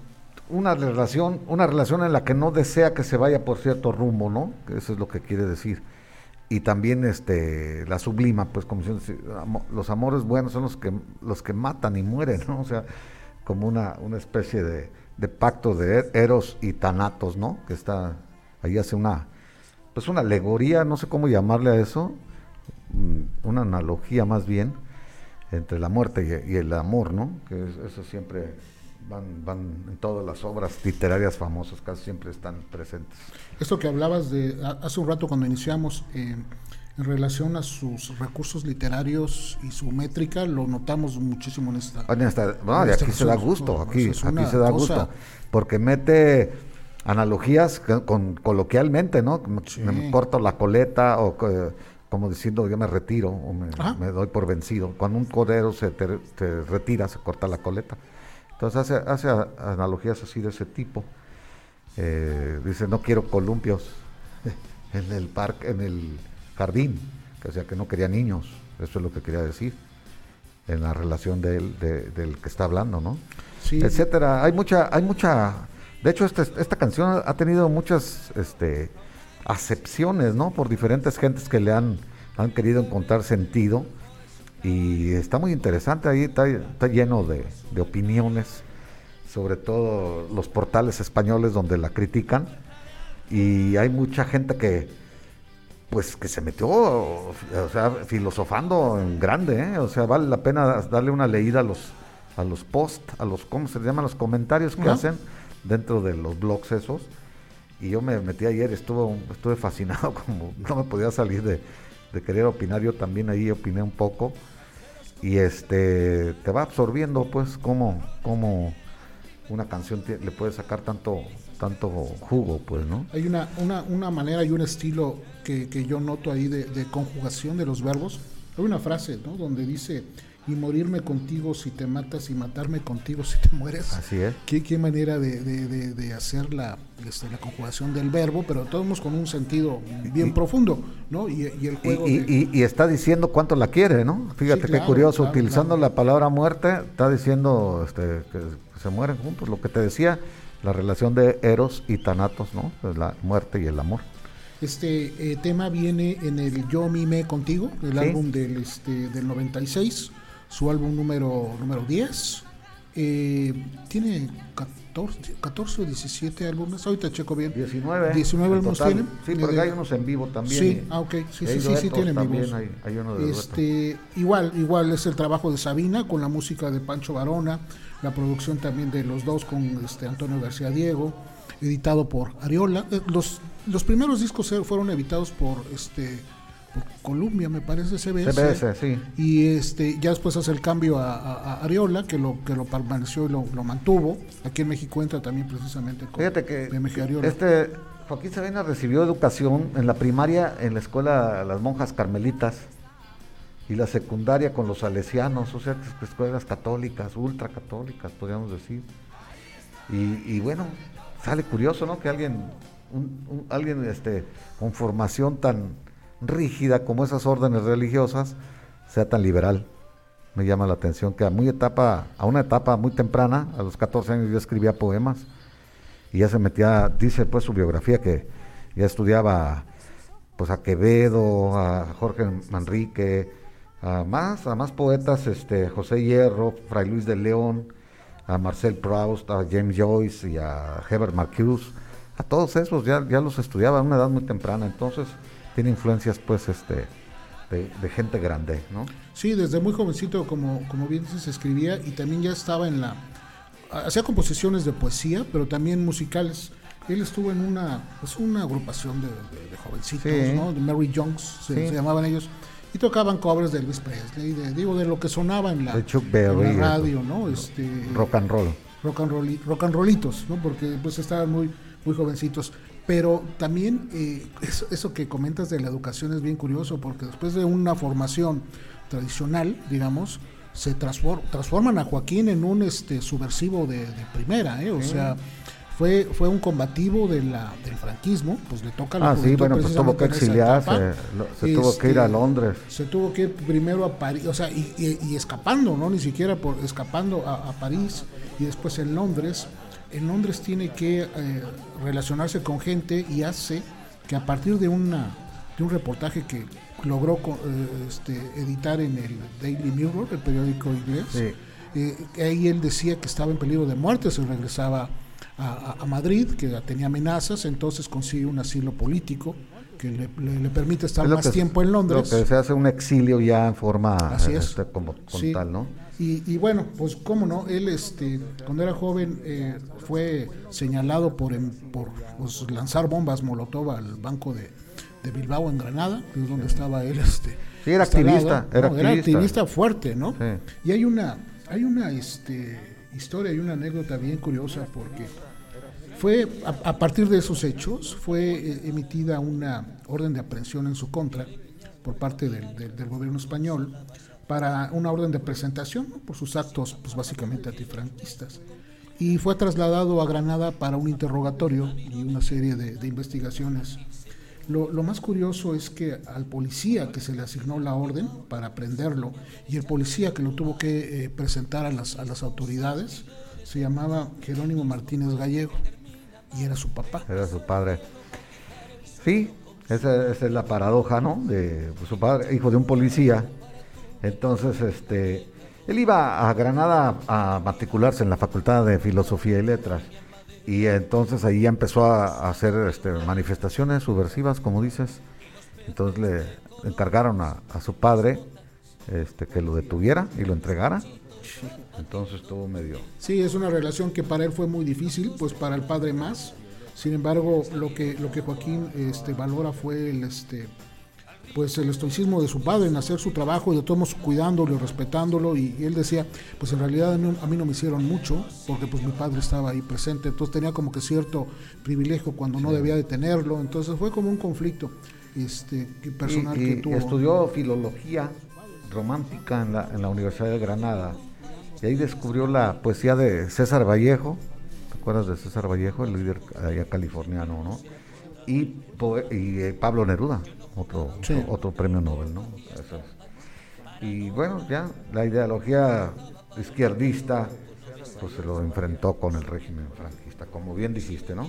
una relación, una relación en la que no desea que se vaya por cierto rumbo, ¿no? Eso es lo que quiere decir. Y también este la sublima, pues como los amores buenos son los que los que matan y mueren, ¿no? O sea, como una, una especie de, de pacto de eros y tanatos, ¿no? Que está ahí hace una pues una alegoría, no sé cómo llamarle a eso, una analogía más bien entre la muerte y, el amor, ¿no? Que eso siempre van, van en todas las obras literarias famosas, casi siempre están presentes. Esto que hablabas de hace un rato cuando iniciamos eh, en relación a sus recursos literarios y su métrica, lo notamos muchísimo en esta. no, y aquí se da gusto, aquí, aquí se da gusto, porque mete analogías con, coloquialmente, ¿no? Me corto la coleta o como diciendo yo me retiro o me, doy por vencido. Cuando un cordero se te, retira, se corta la coleta. Entonces hace, hace analogías así de ese tipo. Eh, dice, no quiero columpios en el parque, en el jardín, o sea que no quería niños, eso es lo que quería decir. en la relación del que está hablando, ¿no? Sí. Etcétera. Hay mucha, hay mucha. De hecho, este, esta canción ha tenido muchas, este, acepciones, ¿no? Por diferentes gentes que le han, han querido encontrar sentido y está muy interesante ahí, está, lleno de, de, opiniones, sobre todo los portales españoles donde la critican y hay mucha gente que pues que se metió, o sea, filosofando en grande, ¿eh? o sea, vale la pena darle una leída a los a los posts, a los cómo se llaman los comentarios que hacen dentro de los blogs esos. Y yo me metí ayer, estuve estuve fascinado como no me podía salir de, querer opinar, yo también ahí opiné un poco y este te va absorbiendo pues como como una canción le puede sacar tanto tanto jugo pues no hay una una, una manera y un estilo que, que yo noto ahí de, de, conjugación de los verbos. Hay una frase no donde dice y morirme contigo si te matas y matarme contigo si te mueres. Así es. ¿Qué, qué manera de, de, hacer la, este, la conjugación del verbo, pero todos con un sentido bien profundo, ¿no? Y, el juego. Y, está diciendo cuánto la quiere, ¿no? Fíjate qué curioso, utilizando la palabra muerte, está diciendo este, que se mueren juntos, lo que te decía, la relación de Eros y Tanatos, ¿no? La muerte y el amor. Este eh, tema viene en el Yo Mime Contigo, el álbum del, este, del 96 su álbum número, número 10. Eh, tiene 14, 14 o 17 álbumes, ahorita checo bien. 19. 19 álbumes tienen. Sí, porque hay unos en vivo también. Sí, ah, ok, sí, sí, sí, sí, tienen vivos. Hay, hay uno de este, igual, igual es el trabajo de Sabina con la música de Pancho Varona, la producción también de los dos con este Antonio García Diego, editado por Ariola. Eh, los, los primeros discos fueron editados por este Columbia, me parece, CBS. CBS, sí. Y este, ya después hace el cambio a, Ariola, que lo, que lo permaneció y lo, mantuvo. Aquí en México entra también precisamente con Fíjate que Este, Joaquín Sabina recibió educación en la primaria en la escuela Las Monjas Carmelitas y la secundaria con los salesianos, o sea, escuelas católicas, ultracatólicas, podríamos decir. Y, bueno, sale curioso, ¿no? Que alguien, alguien este, con formación tan rígida como esas órdenes religiosas sea tan liberal. Me llama la atención que a muy etapa, a una etapa muy temprana, a los 14 años yo escribía poemas. Y ya se metía, dice pues su biografía que ya estudiaba pues a Quevedo, a Jorge Manrique, a más, a más poetas, este, José Hierro, Fray Luis de León, a Marcel Proust, a James Joyce y a Herbert Marcuse, a todos esos ya, ya los estudiaba a una edad muy temprana, entonces tiene influencias pues este de, gente grande, ¿no? Sí, desde muy jovencito, como, como bien se escribía y también ya estaba en la... Hacía composiciones de poesía, pero también musicales. Él estuvo en una, pues una agrupación de, jovencitos, ¿no? De Mary Jones, se, llamaban ellos. Y tocaban covers de Elvis Presley, de, digo, de lo que sonaba en la, radio, ¿no? Este, rock and roll. Rock and, roll, rock and rollitos, ¿no? Porque pues estaban muy, muy jovencitos. Pero también eh, eso, que comentas de la educación es bien curioso, porque después de una formación tradicional, digamos, se transforman a Joaquín en un este subversivo de, primera, ¿eh? o sea, fue fue un combativo de la, del franquismo, pues le toca la Ah, sí, bueno, pues tuvo que exiliarse, se tuvo que ir a este, Londres. Se tuvo que ir primero a París, o sea, y, escapando, ¿no? Ni siquiera por escapando a, a París y después en Londres en Londres tiene que eh, relacionarse con gente y hace que a partir de, una, de un reportaje que logró eh, este, editar en el Daily Mirror, el periódico inglés, eh, ahí él decía que estaba en peligro de muerte si regresaba a, Madrid, que tenía amenazas, entonces consigue un asilo político que le, permite estar más tiempo en Londres. Lo que se hace un exilio ya en forma este, como, tal, ¿no? Y, bueno, pues cómo no, él este, cuando era joven eh, fue señalado por, por pues, lanzar bombas Molotov al banco de, Bilbao en Granada, que es donde estaba él. Este, sí, era activista, era, activista. fuerte, ¿no? Y hay una, hay una este, historia y una anécdota bien curiosa porque fue a, partir de esos hechos fue eh, emitida una orden de aprehensión en su contra por parte del, del gobierno español para una orden de presentación por sus actos pues básicamente antifranquistas y fue trasladado a Granada para un interrogatorio y una serie de, investigaciones. Lo, más curioso es que al policía que se le asignó la orden para prenderlo y el policía que lo tuvo que eh, presentar a las, a las autoridades se llamaba Jerónimo Martínez Gallego y era su papá. Era su padre. Sí, esa, es la paradoja, ¿no? De pues, su padre, hijo de un policía. Entonces, este, él iba a Granada a matricularse en la Facultad de Filosofía y Letras. Y entonces ahí empezó a, hacer este, manifestaciones subversivas, como dices. Entonces le encargaron a, su padre este, que lo detuviera y lo entregara. Entonces todo medio. Sí, es una relación que para él fue muy difícil, pues para el padre más. Sin embargo, lo que, lo que Joaquín este, valora fue el, este, pues el estoicismo de su padre en hacer su trabajo y de todos cuidándolo y respetándolo. Y, él decía pues en realidad a mí, no me hicieron mucho porque pues mi padre estaba ahí presente. Entonces tenía como que cierto privilegio cuando no debía de tenerlo. Entonces fue como un conflicto este personal que tuvo. estudió filología romántica en la, en la Universidad de Granada. Y ahí descubrió la poesía de César Vallejo. ¿te acuerdas de César Vallejo el líder allá californiano no y, y eh, Pablo Neruda otro, otro, premio Nobel, ¿no? Y bueno, ya la ideología izquierdista pues se lo enfrentó con el régimen franquista, como bien dijiste, ¿no?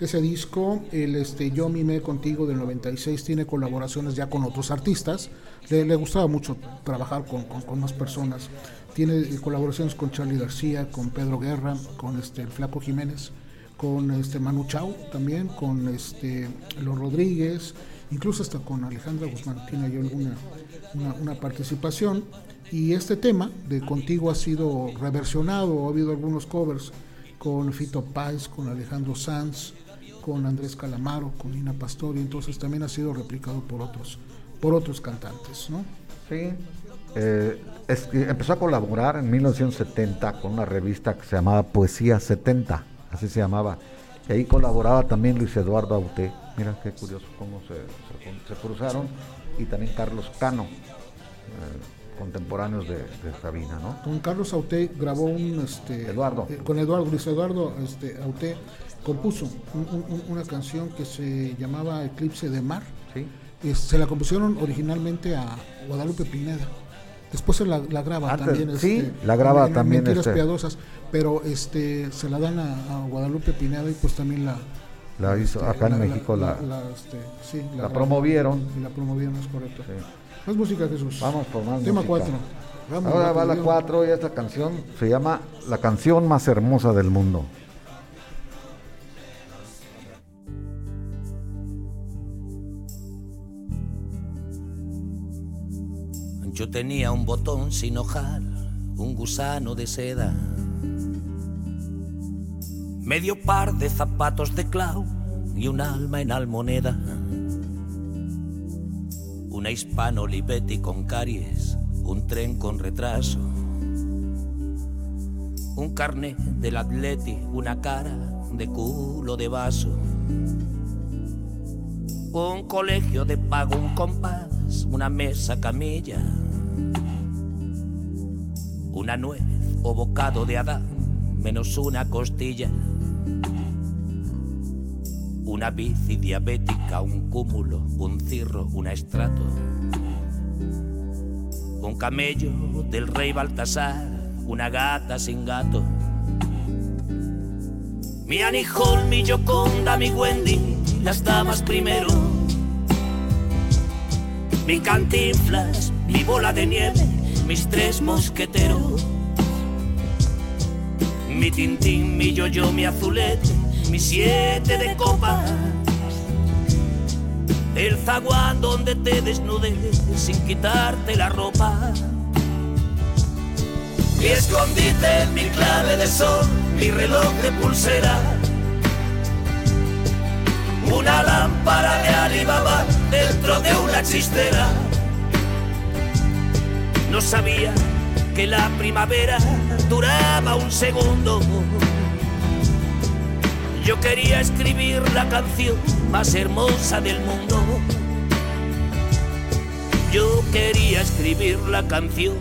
Ese disco, el este Yo mimé contigo del 96, tiene colaboraciones ya con otros artistas. Le, gustaba mucho trabajar con, con, más personas. Tiene colaboraciones con Charlie García, con Pedro Guerra, con este el Flaco Jiménez, con este Manu Chao también, con este Los Rodríguez incluso hasta con Alejandra Guzmán tiene ahí alguna una, participación. Y este tema de Contigo ha sido reversionado, ha habido algunos covers con Fito Páez, con Alejandro Sanz, con Andrés Calamaro, con Ina Pastori, entonces también ha sido replicado por otros, por otros cantantes, ¿no? Sí. Eh, empezó a colaborar en 1970 con una revista que se llamaba Poesía 70, así se llamaba. Y ahí colaboraba también Luis Eduardo Auté Mira qué curioso cómo se, se, cruzaron. Y también Carlos Cano, eh, contemporáneos de, Sabina, ¿no? Con Carlos Auté grabó un... Este, Eduardo. Eh, con Eduardo, Luis Eduardo este, Auté compuso una canción que se llamaba Eclipse de Mar. ¿Sí? se la compusieron originalmente a Guadalupe Pineda. Después se la, graba también. sí, este, la graba también. Mentiras este. piadosas, pero este se la dan a, Guadalupe Pineda y pues también la, la hizo este, acá en México la, este, la, promovieron. y la promovieron es correcto. Más música Jesús. Vamos por más tema 4 ahora va la 4 y esta canción se llama la canción más hermosa del mundo. Yo tenía un botón sin hojar un gusano de seda medio par de zapatos de clau y un alma en almoneda. Una hispano Olivetti con caries, un tren con retraso. Un carnet del atleti, una cara de culo de vaso. Un colegio de pago, un compás, una mesa camilla. Una nuez o bocado de Adán, menos una costilla una bici diabética, un cúmulo, un cirro, un estrato, un camello del rey Baltasar, una gata sin gato. Mi Annie mi Yoconda, mi Wendy, las damas primero. Mi cantinflas, mi bola de nieve, mis tres mosqueteros. Mi tintín, mi yo-yo, mi azulete mi siete de copas, el zaguán donde te desnudes sin quitarte la ropa. Mi escondite, mi clave de sol, mi reloj de pulsera, una lámpara de Alibaba dentro de una chistera. No sabía que la primavera duraba un segundo. Yo quería escribir la canción más hermosa del mundo. Yo quería escribir la canción.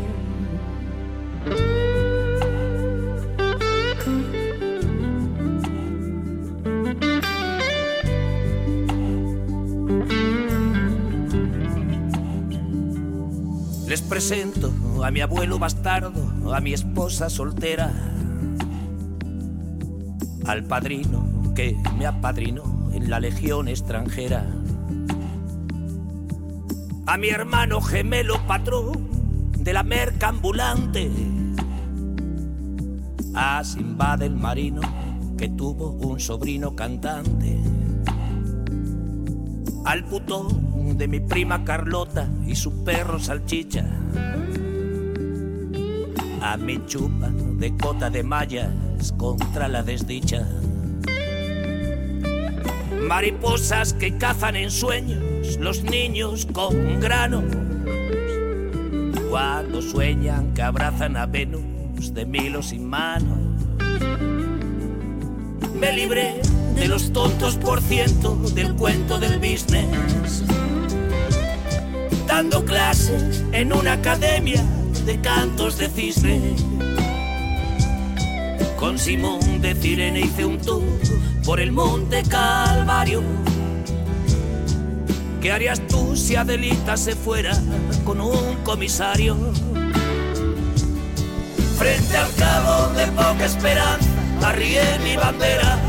Les presento a mi abuelo bastardo, a mi esposa soltera, al padrino que me apadrinó en la legión extranjera, a mi hermano gemelo patrón de la merca ambulante, a Simba del marino que tuvo un sobrino cantante, al putón de mi prima Carlota y su perro salchicha, a mi chupa de cota de mallas contra la desdicha. Mariposas que cazan en sueños los niños con grano, cuando sueñan que abrazan a Venus de milos sin manos me libré de los tontos por ciento del cuento del business. Dando clases en una academia de cantos de cisne. Con Simón de Cirene hice un tour por el monte Calvario. ¿Qué harías tú si Adelita se fuera con un comisario? Frente al cabo de poca esperanza arrié mi bandera.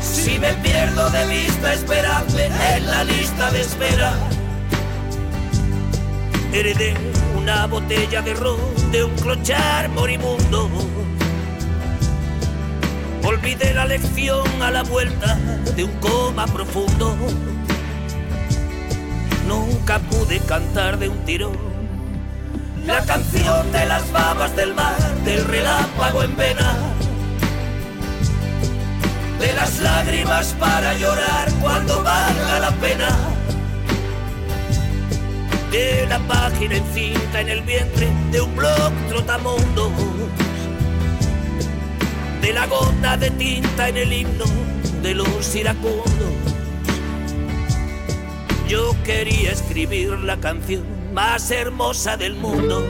Si me pierdo de vista, esperadme en la lista de espera. Heredé una botella de ron de un clochar moribundo. Olvidé la lección a la vuelta de un coma profundo. Nunca pude cantar de un tirón la canción de las babas del mar, del relámpago en vena, de las lágrimas para llorar cuando valga la pena, de la página encinta en el vientre de un blog trotamundo, de la gota de tinta en el himno de los iracundos. Yo quería escribir la canción más hermosa del mundo.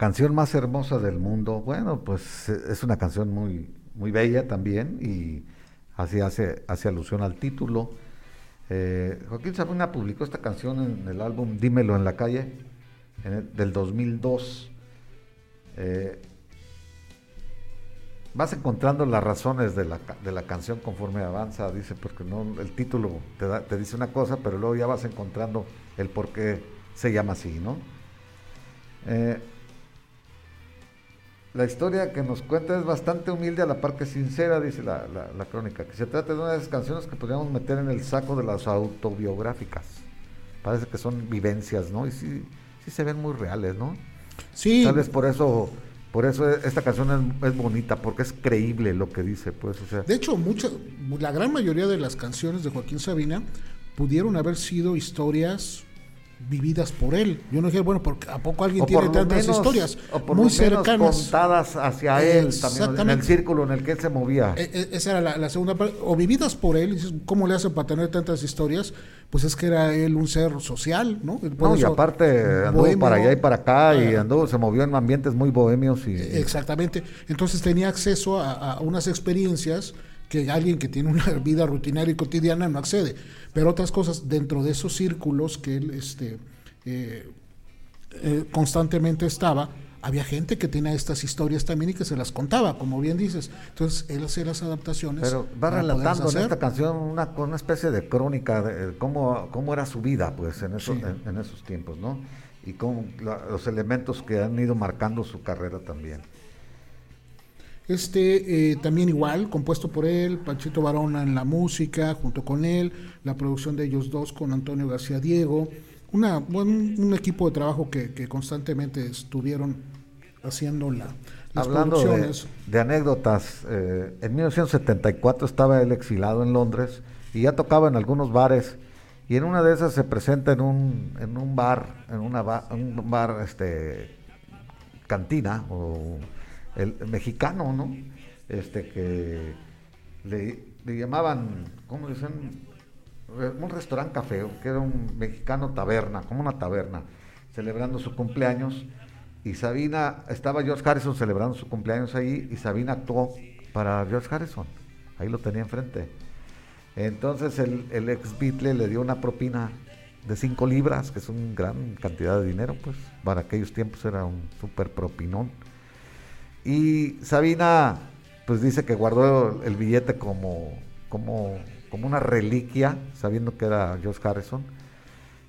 Canción más hermosa del mundo, bueno, pues es una canción muy, muy bella también y así hace, hace alusión al título. Eh, Joaquín Sabina publicó esta canción en el álbum Dímelo en la calle del 2002. Eh, vas encontrando las razones de la, de la, canción conforme avanza, dice, porque no el título te, te, dice una cosa, pero luego ya vas encontrando el por qué se llama así, ¿no? Eh, la historia que nos cuenta es bastante humilde a la par que sincera, dice la, crónica, que se trata de una de esas canciones que podríamos meter en el saco de las autobiográficas. Parece que son vivencias, ¿no? Y sí, sí se ven muy reales, ¿no? Sí. Tal vez por eso, por eso esta canción es, bonita, porque es creíble lo que dice, pues. O de hecho, mucha, la gran mayoría de las canciones de Joaquín Sabina pudieron haber sido historias vividas por él. Yo no dije, bueno, porque ¿a poco alguien tiene tantas historias muy cercanas? contadas hacia él, también, en el círculo en el que él se movía. E, e, esa era la, segunda parte. O vividas por él, ¿cómo le hace para tener tantas historias? Pues es que era él un ser social, ¿no? no, y aparte anduvo para allá y para acá y anduvo, se movió en ambientes muy bohemios. y Exactamente. Entonces tenía acceso a unas experiencias que alguien que tiene una vida rutinaria y cotidiana no accede. Pero otras cosas dentro de esos círculos que él este, eh, eh, constantemente estaba, había gente que tenía estas historias también y que se las contaba, como bien dices. Entonces él hacía las adaptaciones. Pero va relatando en esta canción una, una especie de crónica de cómo, cómo era su vida pues en esos, en, esos tiempos, ¿no? Y cómo los elementos que han ido marcando su carrera también. Este eh, también igual, compuesto por él, Panchito Barona en la música, junto con él, la producción de ellos dos con Antonio García Diego, una, un equipo de trabajo que, constantemente estuvieron haciendo la, las Hablando. De, anécdotas, eh, en 1974 estaba él exilado en Londres y ya tocaba en algunos bares y en una de esas se presenta en un, en un bar, en una un bar este cantina o el, mexicano, ¿no? Este que le, llamaban, ¿cómo dicen? un restaurante café, que era un mexicano taberna, como una taberna, celebrando su cumpleaños. Y Sabina, estaba George Harrison celebrando su cumpleaños ahí y Sabina actuó para George Harrison. Ahí lo tenía enfrente. Entonces el, el ex Beatle le dio una propina de 5 libras, que es una gran cantidad de dinero, pues para aquellos tiempos era un súper propinón. Y Sabina, pues dice que guardó el billete como, como, como una reliquia, sabiendo que era George Harrison.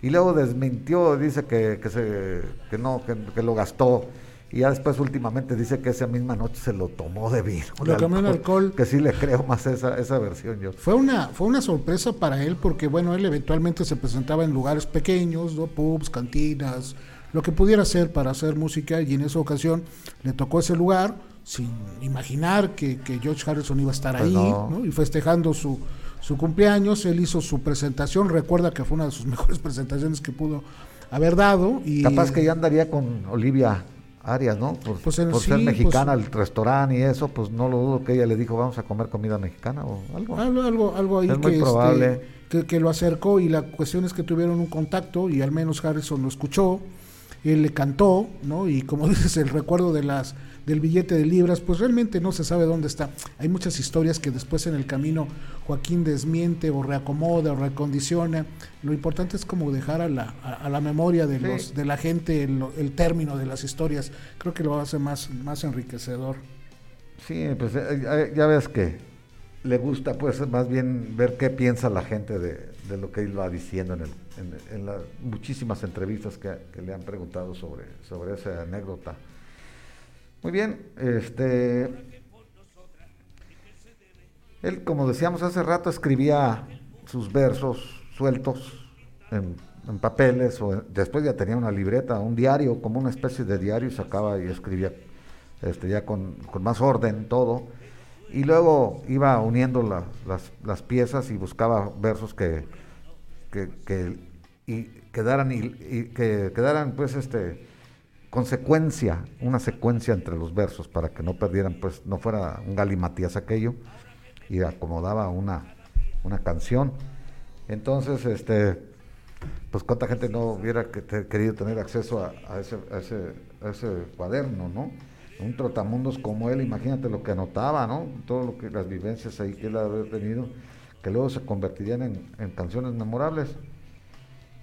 Y luego desmintió, dice que, que, se, que no, que, lo gastó. Y ya después últimamente dice que esa misma noche se lo tomó de vino. Lo tomó en alcohol. Que sí le creo más esa, esa versión yo. Fue una, fue una sorpresa para él porque bueno, él eventualmente se presentaba en lugares pequeños, ¿no? pubs, cantinas, lo que pudiera hacer para hacer música y en esa ocasión le tocó ese lugar sin imaginar que, George Harrison iba a estar pues ahí y festejando su, su cumpleaños, él hizo su presentación, recuerda que fue una de sus mejores presentaciones que pudo haber dado. Y, Capaz que ya andaría con Olivia Arias, ¿no? Por, pues ser pues mexicana, el restaurante y eso, pues no lo dudo que ella le dijo vamos a comer comida mexicana o algo. Algo, algo, ahí que, este, que, que, lo acercó y la cuestión es que tuvieron un contacto y al menos Harrison lo escuchó, él le cantó, ¿no? Y como dices, el recuerdo de las del billete de libras, pues realmente no se sabe dónde está. Hay muchas historias que después en el camino Joaquín desmiente o reacomoda o recondiciona. Lo importante es como dejar a la, a, la memoria de, los, de la gente el, término de las historias. Creo que lo hace más, más enriquecedor. Sí, pues eh, ya ves que le gusta pues más bien ver qué piensa la gente de, lo que él va diciendo en, el, en, las muchísimas entrevistas que, que, le han preguntado sobre, sobre esa anécdota. Muy bien, este. Él, como decíamos hace rato, escribía sus versos sueltos en, papeles, o después ya tenía una libreta, un diario, como una especie de diario, y sacaba y escribía este, ya con, más orden todo. Y luego iba uniendo las, las, piezas y buscaba versos que, que, y quedaran, y, y que quedaran pues este consecuencia, una secuencia entre los versos para que no perdieran, pues no fuera un galimatías aquello, y acomodaba una, una canción. Entonces, este, pues cuánta gente no hubiera querido tener acceso a, ese, a, ese, cuaderno, ¿no? Un trotamundos como él, imagínate lo que anotaba, ¿no? Todo lo que las vivencias ahí que él había tenido, que luego se convertirían en, en canciones memorables.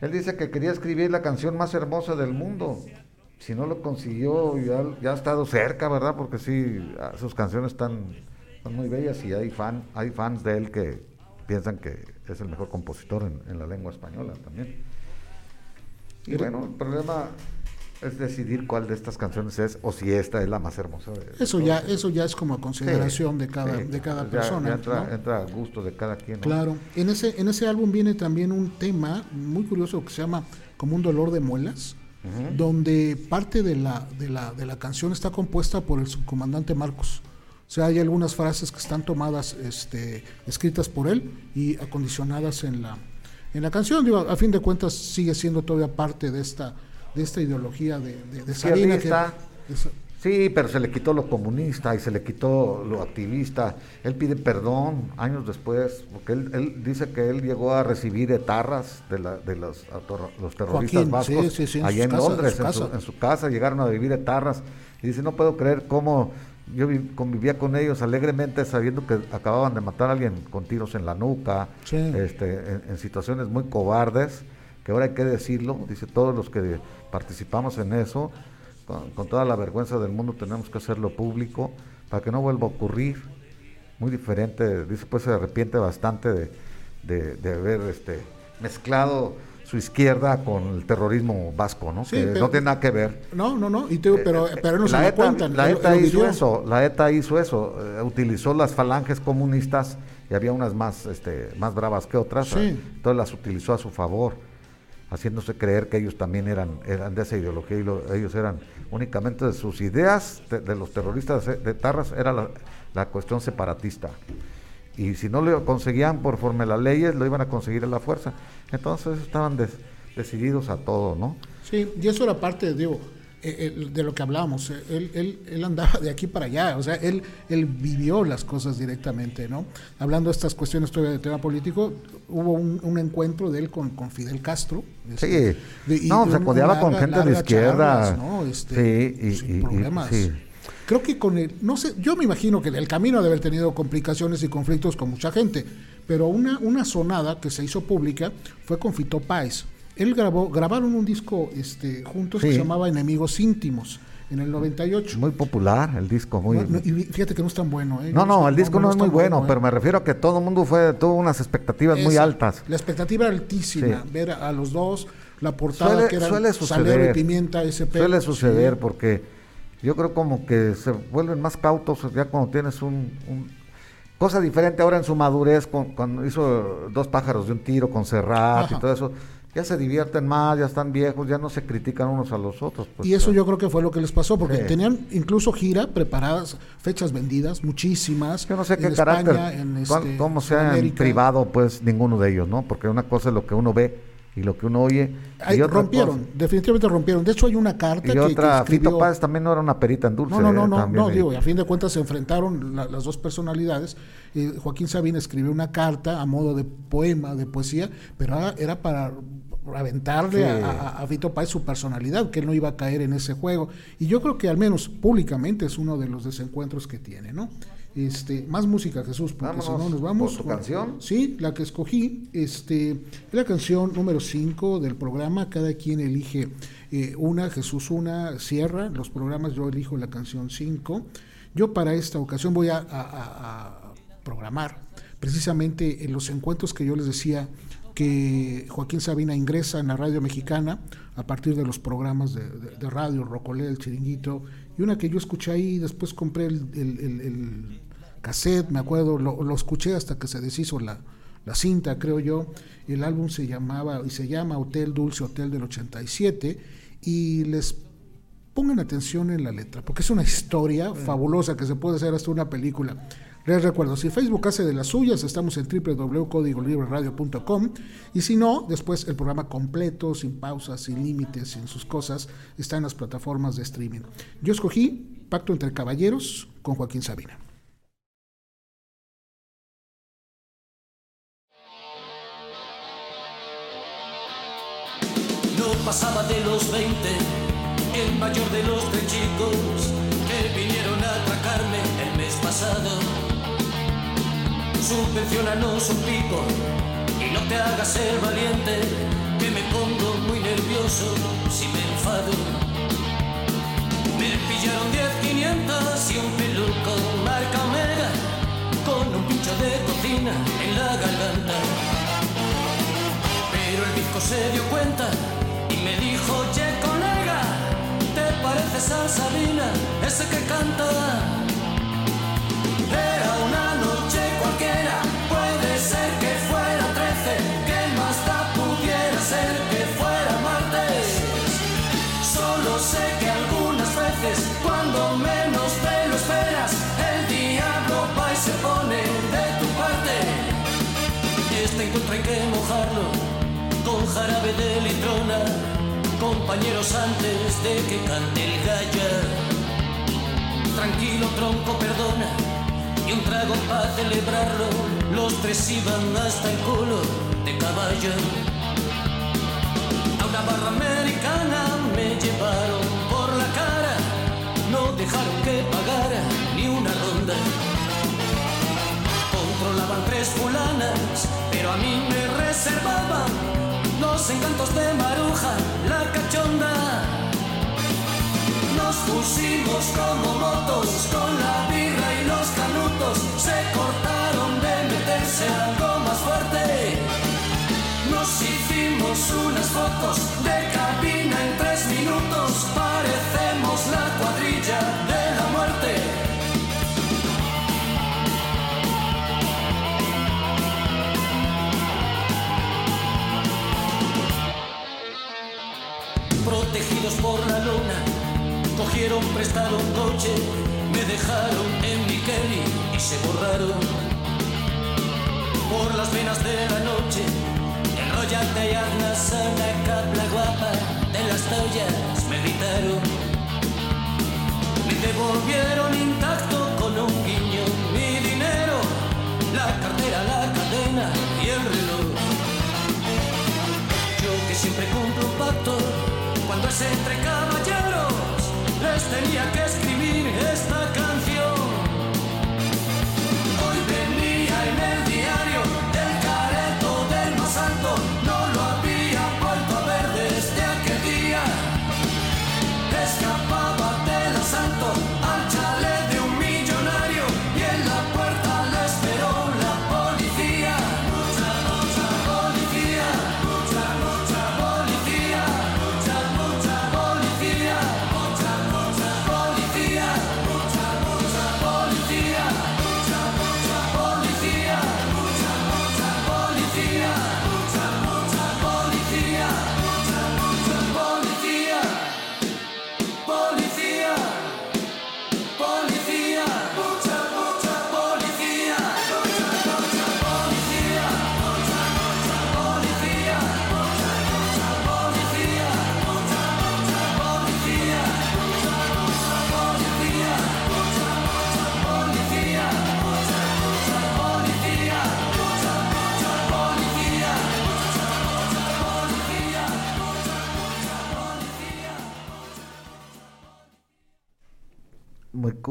Él dice que quería escribir la canción más hermosa del mundo, si no lo consiguió, ya, ha estado cerca, ¿verdad? Porque sí, ah, sus canciones están, muy bellas y hay, fan, hay fans de él que piensan que es el mejor compositor en, la lengua española también. Y bueno, el problema es decidir cuál de estas canciones es o si esta es la más hermosa. eso ya eso ya es como a consideración de cada de cada persona. entra, entra, a gusto de cada quien. Claro. En ese en ese álbum viene también un tema muy curioso que se llama como un dolor de muelas donde parte de la, de, la, de la canción está compuesta por el subcomandante Marcos. O sea, hay algunas frases que están tomadas, este, escritas por él y acondicionadas en la, en la canción. Digo, a fin de cuentas sigue siendo todavía parte de esta, de esta ideología de, de, de Sí, pero se le quitó lo comunista y se le quitó lo activista. Él pide perdón años después, porque él, dice que él llegó a recibir etarras de, la, de los, los terroristas vascos allá en, Londres, en su, casa, llegaron a vivir etarras. Y dice, no puedo creer cómo yo convivía con ellos alegremente sabiendo que acababan de matar a alguien con tiros en la nuca, este, en situaciones muy cobardes, que ahora hay que decirlo, dice todos los que participamos en eso con, toda la vergüenza del mundo tenemos que hacerlo público para que no vuelva a ocurrir. Muy diferente, dice pues se arrepiente bastante de, de, haber este, mezclado su izquierda con el terrorismo vasco, ¿no? que no tiene nada que ver. No, no, no, y pero, eh, pero no se ETA, cuentan. La ETA hizo eso, la ETA hizo eso, eh, utilizó las falanges comunistas y había unas más, este, más bravas que otras, entonces las utilizó a su favor haciéndose creer que ellos también eran, eran de esa ideología y ellos eran únicamente de sus ideas de, los terroristas de, Tarras era la, cuestión separatista. Y si no lo conseguían de las leyes, lo iban a conseguir a la fuerza. Entonces estaban decididos a todo, ¿no? Sí, y eso era parte, digo, eh, de lo que hablamos, él, él, él, andaba de aquí para allá, o sea, él, él vivió las cosas directamente, ¿no? Hablando de estas cuestiones todavía de tema político, hubo un, encuentro de él con, con Fidel Castro. Este, sí, no, se codeaba con gente de izquierda. ¿no? Este, sí, y, problemas. Creo que con el, no sé, yo me imagino que el camino de haber tenido complicaciones y conflictos con mucha gente, pero una, una sonada que se hizo pública fue con Fito Páez él grabó, grabaron un disco este, juntos que se llamaba Enemigos Íntimos en el 98. Muy popular el disco, muy. y fíjate que no es tan bueno. ¿eh? No, no, el disco no, es muy bueno, pero me refiero a que todo el mundo fue tuvo unas expectativas muy altas. La expectativa era altísima, ver a, los dos, la portada que era suele suceder, y Pimienta SP. Suele suceder porque yo creo como que se vuelven más cautos ya cuando tienes un, cosa diferente ahora en su madurez cuando hizo dos pájaros de un tiro con Serrat y todo eso ya se divierten más, ya están viejos, ya no se critican unos a los otros. Pues, y eso yo creo que fue lo que les pasó, porque tenían incluso gira preparadas, fechas vendidas, muchísimas. Yo no sé qué carácter, en este, cómo sea en privado, pues ninguno de ellos, ¿no? Porque una cosa es lo que uno ve y lo que uno oye. y rompieron, definitivamente rompieron. De hecho, hay una carta y que, otra, Fito Páez también no era una perita en dulce. No, no, no, no, no digo, y a fin de cuentas se enfrentaron las dos personalidades. Joaquín Sabina escribió una carta a modo de poema, de poesía, pero era para aventarle a, a, Fito Páez su personalidad, que él no iba a caer en ese juego. Y yo creo que al menos públicamente es uno de los desencuentros que tiene, ¿no? Este, más música, Jesús, porque si no nos vamos. ¿Tu canción? Sí, la que escogí, este, es la canción número 5 del programa. Cada quien elige eh, una, Jesús una, cierra los programas, yo elijo la canción 5. Yo para esta ocasión voy a, a programar precisamente en los encuentros que yo les decía que Joaquín Sabina ingresa en la radio mexicana a partir de los programas de, radio, Rocolé, El Chiringuito, y una que yo escuché ahí, después compré el, cassette, me acuerdo, lo, escuché hasta que se deshizo la, la cinta, creo yo. El álbum se llamaba y se llama Hotel Dulce Hotel del 87 y les pongan atención en la letra, porque es una historia fabulosa que se puede hacer hasta una película. Les recuerdo, si Facebook hace de las suyas, estamos en www.codigolibreradio.com y si no, después el programa completo, sin pausas, sin límites, sin sus cosas, está en las plataformas de streaming. Yo escogí Pacto entre Caballeros con Joaquín Sabina. No pasaba de los 20, el mayor de los tres chicos que vinieron a atracarme el mes pasado subvencionanos un pico y no te hagas ser valiente, que me pongo muy nervioso si me enfado. Me pillaron 10 500 y un peluco marca Omega con un pincho de cocina en la garganta. Pero el disco se dio cuenta y me dijo, che colega, ¿te pareces a ese que canta? Era una de litrona, compañeros antes de que cante el gallo. Tranquilo tronco, perdona y un trago para celebrarlo. Los tres iban hasta el culo de caballo. A una barra americana me llevaron por la cara, no dejaron que pagara ni una ronda. Controlaban tres fulanas, pero a mí me reservaban los encantos de Maruja, la cachonda. Nos pusimos como motos con la birra y los canutos. Se cortaron de meterse algo más fuerte. Nos hicimos unas fotos de cabina en tres minutos. Parecemos la cuadrilla de protegidos por la luna Cogieron prestado un coche, me dejaron en mi Kelly y se borraron. Por las venas de la noche, enrollate y hazla sana, capla guapa, de las toallas me gritaron. Me devolvieron intacto entre caballeros, les tenía que escribir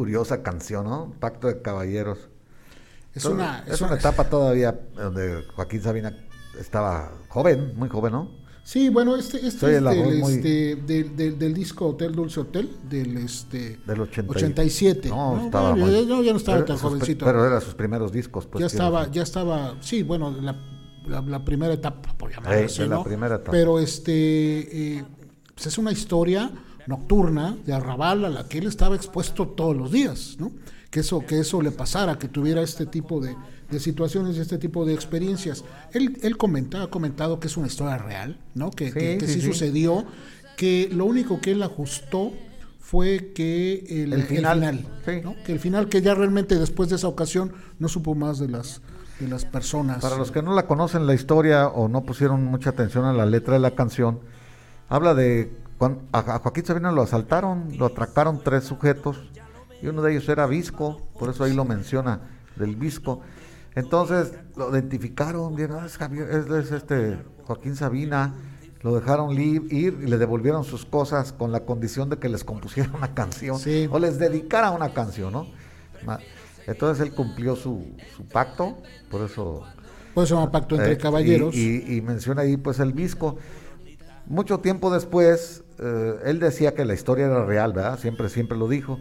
curiosa canción, ¿no? Pacto de Caballeros. Es una, es una etapa todavía donde Joaquín Sabina estaba joven, muy joven, ¿no? Sí, bueno, este, este Soy es del, muy- este, del, del- del disco Hotel Dulce Hotel, del este Del 80 y- 87. No, ¿no? estaba Bueno, muy- ya, no, ya no estaba era tan jovencito. Pero eran sus primeros discos, pues. ya estaba, decir. ya estaba, sí, bueno, la, la, la primera etapa, por llamarlo Eh, así, de la ¿no? primera etapa. Pero este, eh, pues es una historia nocturna de arrabal a la que él estaba expuesto todos los días, ¿no? Que eso, que eso le pasara, que tuviera este tipo de, de situaciones y este tipo de experiencias. Él, él comenta, ha comentado que es una historia real, ¿no? Que, que- Sí, que sí, sí, sí. sucedió, que lo único que él ajustó fue que el, El el final, final, sí. ¿no? que el final que ya realmente después de esa ocasión no supo más de las de las personas. Para los que no la conocen la historia o no pusieron mucha atención a la letra de la canción, habla de cuando a, Joaquín Sabina lo asaltaron, lo atracaron tres sujetos y uno de ellos era Visco, por eso ahí lo menciona del Visco. Entonces lo identificaron, dijeron, "Ah, es, Javier- es- es este Joaquín Sabina, lo dejaron ir y le devolvieron sus cosas con la condición de que les compusiera una canción Sí. o les dedicara una canción, ¿no? Entonces él cumplió su, su pacto, por eso Por eso llama Pacto entre eh, Caballeros. Y, y- y menciona ahí pues el visco. Mucho tiempo después, eh, él decía que la historia era real, ¿verdad? Siempre, siempre lo dijo.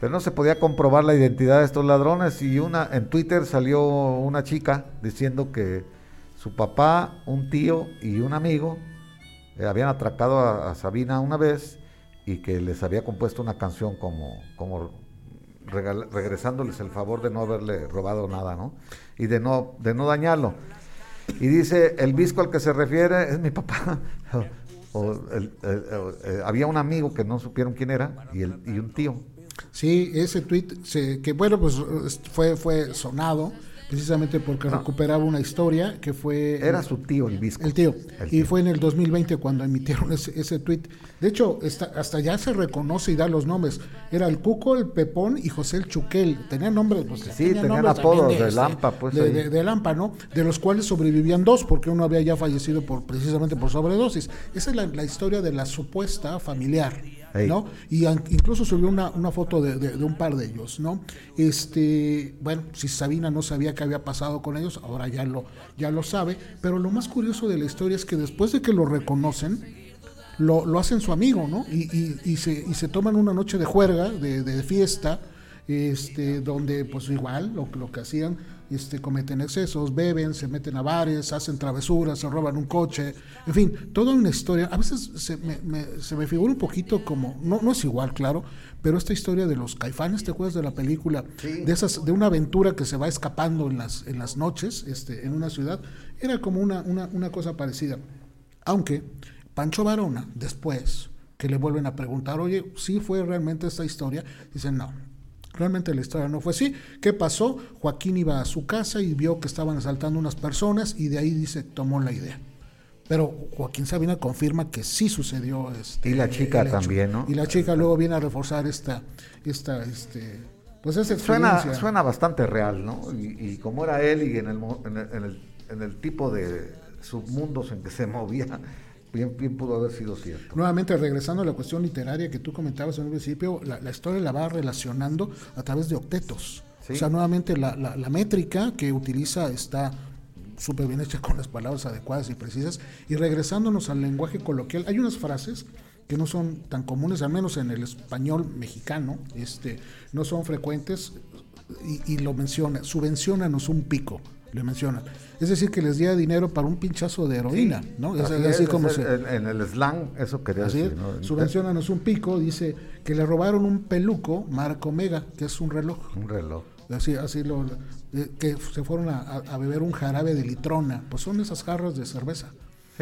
Pero no se podía comprobar la identidad de estos ladrones y una en Twitter salió una chica diciendo que su papá, un tío y un amigo eh, habían atracado a, Sabina una vez y que les había compuesto una canción como, como regresándoles el favor de no haberle robado nada, ¿no? Y de no, de no dañarlo. Y dice, el visco al que se refiere es mi papá. O el- eh, había un amigo que no supieron quién era y, el, y un tío. Sí, ese tweet se- que bueno, pues es- fue fue sonado precisamente porque recuperaba una historia que fue Era su tío el visco. el tío. El Y fue en el 2020 cuando emitieron ese, ese tweet. De hecho, está- hasta ya se reconoce y da los nombres. Era el Cuco, el Pepón y José el Chuquel. Tenían nombres, pues, Sí, tenían nombres apodos también de Lampa, pues, de, de- de Lampa, ¿no? De los cuales sobrevivían dos, porque uno había ya fallecido por precisamente por sobredosis. Esa es la, la historia de la supuesta familiar. ¿No? Y incluso subió una, una foto de, de- de un par de ellos, ¿no? Este, bueno, si Sabina no sabía qué había pasado con ellos, ahora ya lo, ya lo sabe. Pero lo más curioso de la historia es que después de que lo reconocen, lo, lo hacen su amigo, ¿no? Y, y- y se, y se toman una noche de juerga, de, de fiesta, este, donde pues igual lo, lo que hacían, este, cometen excesos, beben, se meten a bares, hacen travesuras, se roban un coche, en fin, toda una historia. A veces se me, me- se me figura un poquito como, no, no es igual, claro, pero esta historia de los caifanes, ¿te acuerdas de la película? De esas, de una aventura que se va escapando en las, en las noches, este, en una ciudad, era como una, una, una cosa parecida. Aunque Pancho Varona, después que le vuelven a preguntar, oye, ¿sí fue realmente esta historia? Dicen, no, realmente la historia no fue así. ¿Qué pasó? Joaquín iba a su casa y vio que estaban asaltando unas personas y de ahí dice, tomó la idea. Pero Joaquín Sabina confirma que sí sucedió. Este, y la chica también, ¿no? Y la chica luego viene a reforzar esta, esta, este, pues esa. Suena, suena bastante real, ¿no? Y, como era él y en el, en el, en el, tipo de submundos en que se movía, Bien, bien, pudo haber sido cierto. Nuevamente, regresando a la cuestión literaria que tú comentabas en el principio, la, la historia la va relacionando a través de octetos. O sea, nuevamente la, la, la, métrica que utiliza está súper bien hecha con las palabras adecuadas y precisas. Y regresándonos al lenguaje coloquial, hay unas frases que no son tan comunes, al menos en el español mexicano, este, no son frecuentes, y, lo menciona, subvencionanos un pico, le mencionan. Es decir, que les diera dinero para un pinchazo de heroína, ¿no? Es así, como en, el slang eso quería decir. ¿no? Subvencionanos un pico, dice que le robaron un peluco Marco Omega, que es un reloj. Un reloj. Así, así lo, eh, que se fueron a, beber un jarabe de litrona, pues son esas jarras de cerveza.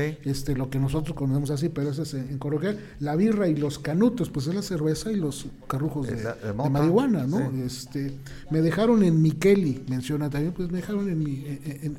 Sí. Este, lo que nosotros conocemos así, pero eso es en, coloquial. La birra y los canutos, pues es la cerveza y los carrujos de, marihuana, ¿no? Este, me dejaron en Miqueli, menciona también, pues me dejaron en mi,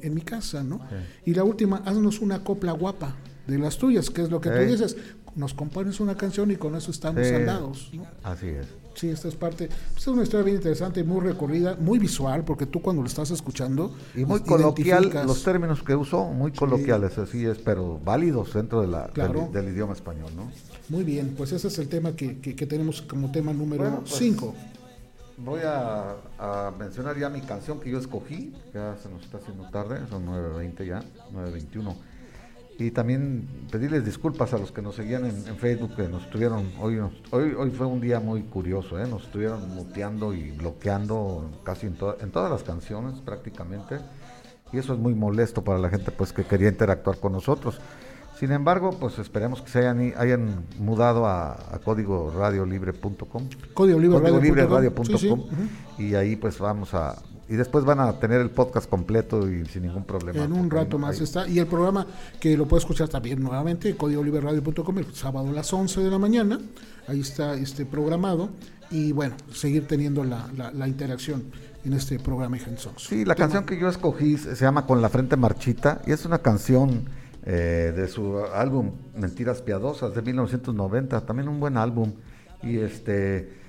en, mi casa, ¿no? Y la última, haznos una copla guapa de las tuyas, que es lo que tú dices. Nos compones una canción y con eso estamos saldados, ¿no? Así es. Sí, esta es parte. Pues es una historia bien interesante, muy recorrida, muy visual, porque tú cuando lo estás escuchando. Y muy coloquial, los términos que usó, muy coloquiales, así es, pero válidos dentro de la, del, idioma español, ¿no? Muy bien, pues ese es el tema que, que, tenemos como tema número 5. Pues, voy a, a, mencionar ya mi canción que yo escogí, ya se nos está haciendo tarde, son 9.20 ya, 9.21 y también pedirles disculpas a los que nos seguían en, Facebook, que nos estuvieron, hoy, hoy, hoy fue un día muy curioso, ¿eh? nos estuvieron muteando y bloqueando casi en, en todas las canciones prácticamente, y eso es muy molesto para la gente pues que quería interactuar con nosotros. Sin embargo, pues esperemos que se hayan, hayan mudado a, a códigoradiolibre.com. Código libre, radio.com. Y ahí pues vamos a, y después van a tener el podcast completo y sin ningún problema. En un rato más está. Y el programa que lo puede escuchar también nuevamente, códigoliberradio.com, el sábado a las 11 de la mañana. Ahí está este programado. Y bueno, seguir teniendo la, la, interacción en este programa Sons. Sí, la canción que yo escogí se llama Con la frente marchita y es una canción eh, de su álbum Mentiras Piadosas de 1990, también un buen álbum. Y este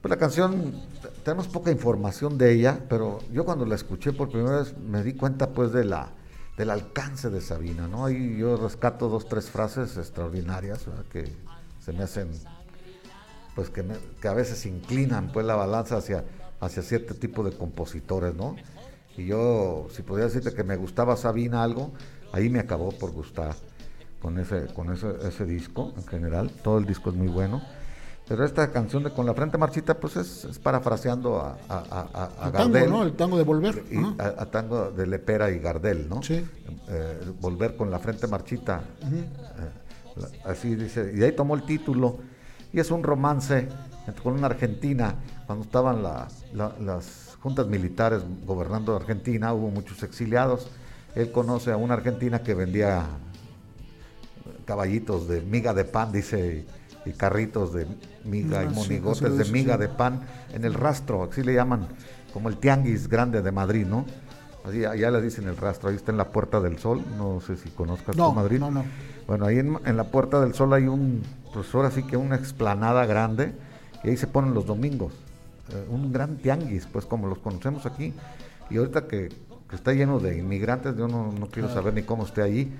pues la canción, tenemos poca información de ella, pero yo cuando la escuché por primera vez me di cuenta pues de la, del alcance de Sabina, ¿no? Ahí yo rescato dos, tres frases extraordinarias que se me hacen, pues que, que, a veces inclinan pues la balanza hacia, hacia cierto tipo de compositores, ¿no? Y yo, si podía decirte que me gustaba Sabina algo, ahí me acabó por gustar con ese, con ese, ese disco en general, todo el disco es muy bueno pero esta canción de Con la frente marchita, pues es, parafraseando a, a, a, Gardel. Tango, ¿no? El tango de Volver. Y, a, tango de Lepera y Gardel, ¿no? Sí. Eh, volver con la frente marchita. Eh, así dice. Y ahí tomó el título. Y es un romance con una argentina. Cuando estaban las juntas militares gobernando Argentina, hubo muchos exiliados. Él conoce a una argentina que vendía caballitos de miga de pan, dice y carritos de miga y monigotes de miga de pan en el rastro, así le llaman, como el tianguis grande de Madrid, ¿no? Así, allá le dicen el rastro, ahí está en la Puerta del Sol, no sé si conozcas no, Madrid. No, no. Bueno, ahí en, la Puerta del Sol hay un, pues ahora sí que una explanada grande, y ahí se ponen los domingos, eh, un gran tianguis, pues como los conocemos aquí, y ahorita que, está lleno de inmigrantes, yo no, no quiero saber ni cómo esté ahí,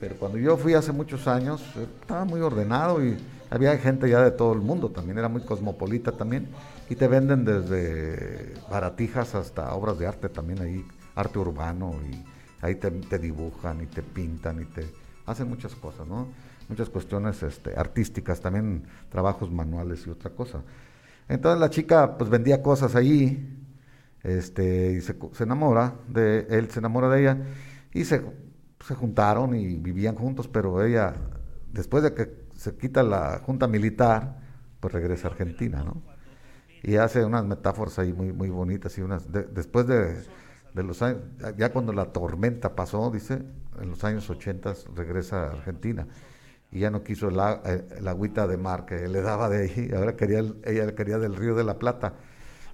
pero cuando yo fui hace muchos años, eh, estaba muy ordenado y había gente ya de todo el mundo, también era muy cosmopolita también, y te venden desde baratijas hasta obras de arte también ahí, arte urbano, y ahí te, dibujan y te pintan y te hacen muchas cosas, ¿no? Muchas cuestiones este, artísticas, también trabajos manuales y otra cosa. Entonces la chica pues vendía cosas allí, este, y se, se enamora de él, se enamora de ella, y se, se juntaron y vivían juntos, pero ella, después de que se quita la junta militar, pues regresa a Argentina, ¿no? Y hace unas metáforas ahí muy, muy bonitas y unas, después de, los años, ya cuando la tormenta pasó, dice, en los años 80 regresa a Argentina y ya no quiso la, eh, agüita de mar que le daba de ahí, ahora quería, ella quería del río de la Plata.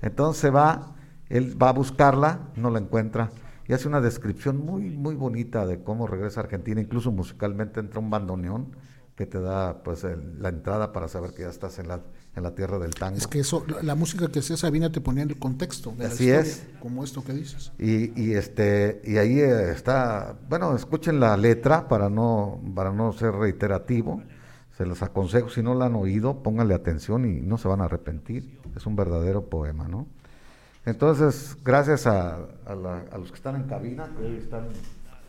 Entonces va, él va a buscarla, no la encuentra y hace una descripción muy, muy bonita de cómo regresa a Argentina, incluso musicalmente entra un bandoneón que te da pues la entrada para saber que ya estás en la, en la tierra del tango. Es que eso, la música que hacía Sabina te ponía en el contexto de Así es. como esto que dices. Y, y, este, y ahí eh, está, bueno, escuchen la letra para no, para no ser reiterativo, se los aconsejo, si no la han oído, pónganle atención y no se van a arrepentir, es un verdadero poema, ¿no? Entonces, gracias a, a los que están en cabina, que hoy están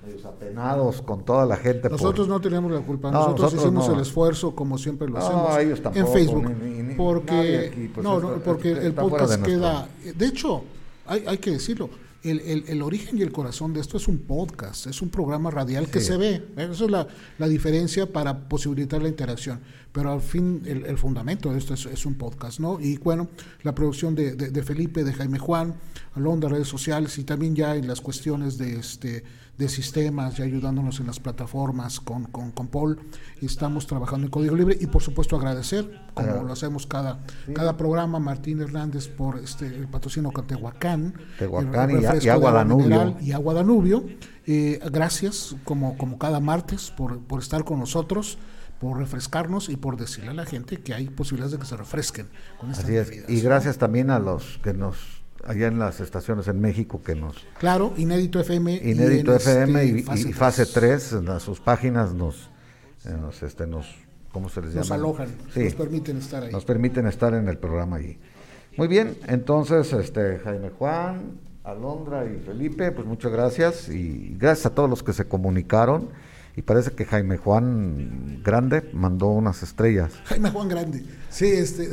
medios apenados con toda la gente. Nosotros no tenemos la culpa, nosotros, hicimos el esfuerzo como siempre lo hacemos en Facebook. porque pues, no, porque el podcast queda... De hecho, hay, hay que decirlo, el, el, el, origen y el corazón de esto es un podcast, es un programa radial que se ve. Esa es la, la, diferencia para posibilitar la interacción. Pero al fin, el, el fundamento de esto es, es, un podcast, ¿no? Y bueno, la producción de, de, de Felipe, de Jaime Juan, Alonda, redes sociales y también ya en las cuestiones de este de sistemas y ayudándonos en las plataformas con, con, con, Paul. Y estamos trabajando en Código Libre y por supuesto agradecer, como lo hacemos cada, cada programa, Martín Hernández por este el patrocinio con Tehuacán, Tehuacán y, Agua Danubio. Y Agua Danubio. Eh, gracias, como, como cada martes, por, por estar con nosotros por refrescarnos y por decirle a la gente que hay posibilidades de que se refresquen con estas Así Y gracias también a los que nos allá en las estaciones en México que nos... Claro, Inédito FM. Inédito FM este, y, fase, 3, en sus páginas nos, eh, nos, este, nos, ¿cómo se les llama? Nos alojan, nos permiten estar ahí. Nos permiten estar en el programa allí. Muy bien, entonces, este, Jaime Juan, Alondra y Felipe, pues muchas gracias y gracias a todos los que se comunicaron y parece que Jaime Juan Grande mandó unas estrellas. Jaime Juan Grande, sí, este,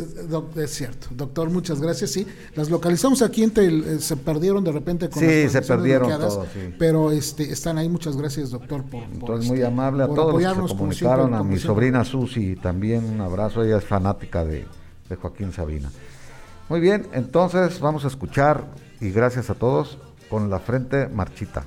es cierto. Doctor, muchas gracias. Sí, las localizamos aquí, entre eh, se perdieron de repente con Sí, se perdieron todos, Pero este, están ahí, muchas gracias, doctor, por... Entonces, muy amable a todos los que se comunicaron, a mi sobrina Susi también un abrazo, ella es fanática de, de Joaquín Sabina. Muy bien, entonces vamos a escuchar, y gracias a todos, con la frente marchita.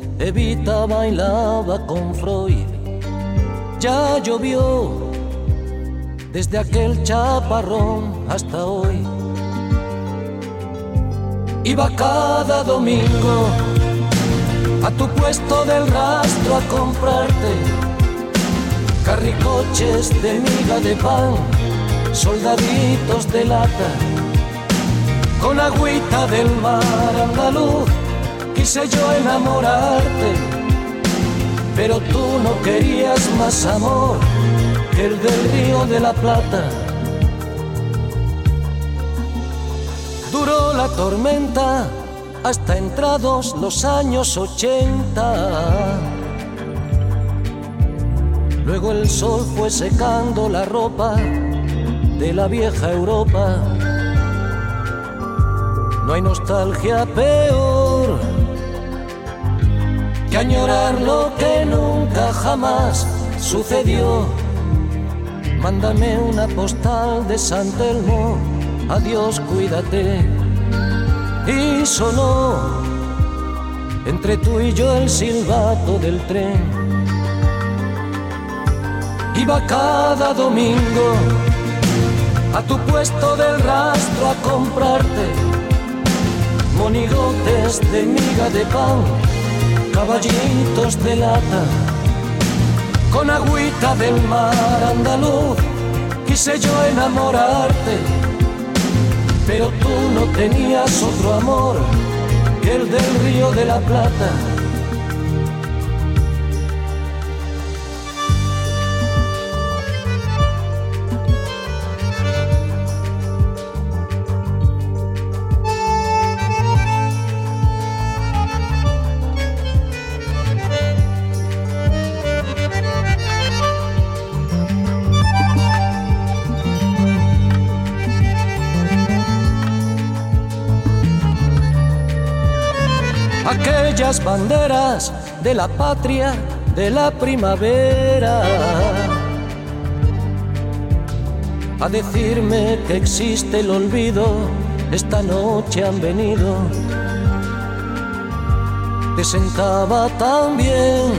Evita bailaba con Freud. Ya llovió desde aquel chaparrón hasta hoy. Iba cada domingo a tu puesto del rastro a comprarte carricoches de miga de pan soldaditos de lata, con agüita del mar andaluz, quise yo enamorarte, pero tú no querías más amor que el del río de la Plata. Duró la tormenta hasta entrados los años ochenta. Luego el sol fue secando la ropa de la vieja Europa. No hay nostalgia peor que añorar lo que nunca jamás sucedió. Mándame una postal de San Telmo, adiós, cuídate. Y sonó entre tú y yo el silbato del tren. Iba cada domingo a tu puesto del rastro a comprarte monigotes de miga de pan, caballitos de lata, con agüita del mar andaluz, quise yo enamorarte, pero tú no tenías otro amor que el del río de la Plata banderas de la patria de la primavera. A decirme que existe el olvido, esta noche han venido. Te sentaba tan bien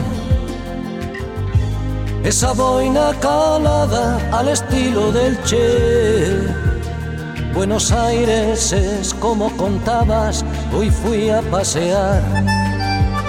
esa boina calada al estilo del Che Buenos Aires es como contabas, hoy fui a pasear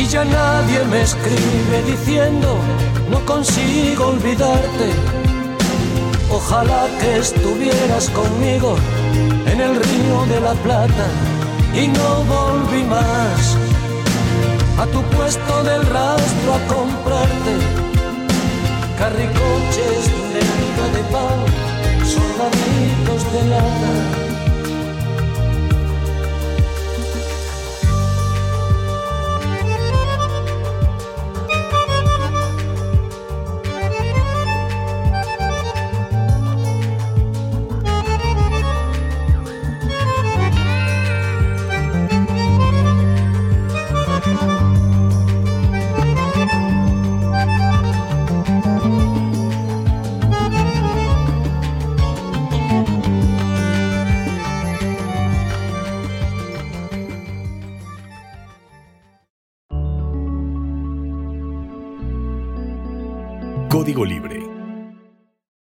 Y ya nadie me escribe diciendo, no consigo olvidarte. Ojalá que estuvieras conmigo en el río de la Plata y no volví más a tu puesto del rastro a comprarte carricoches de miga de pan soldaditos de lata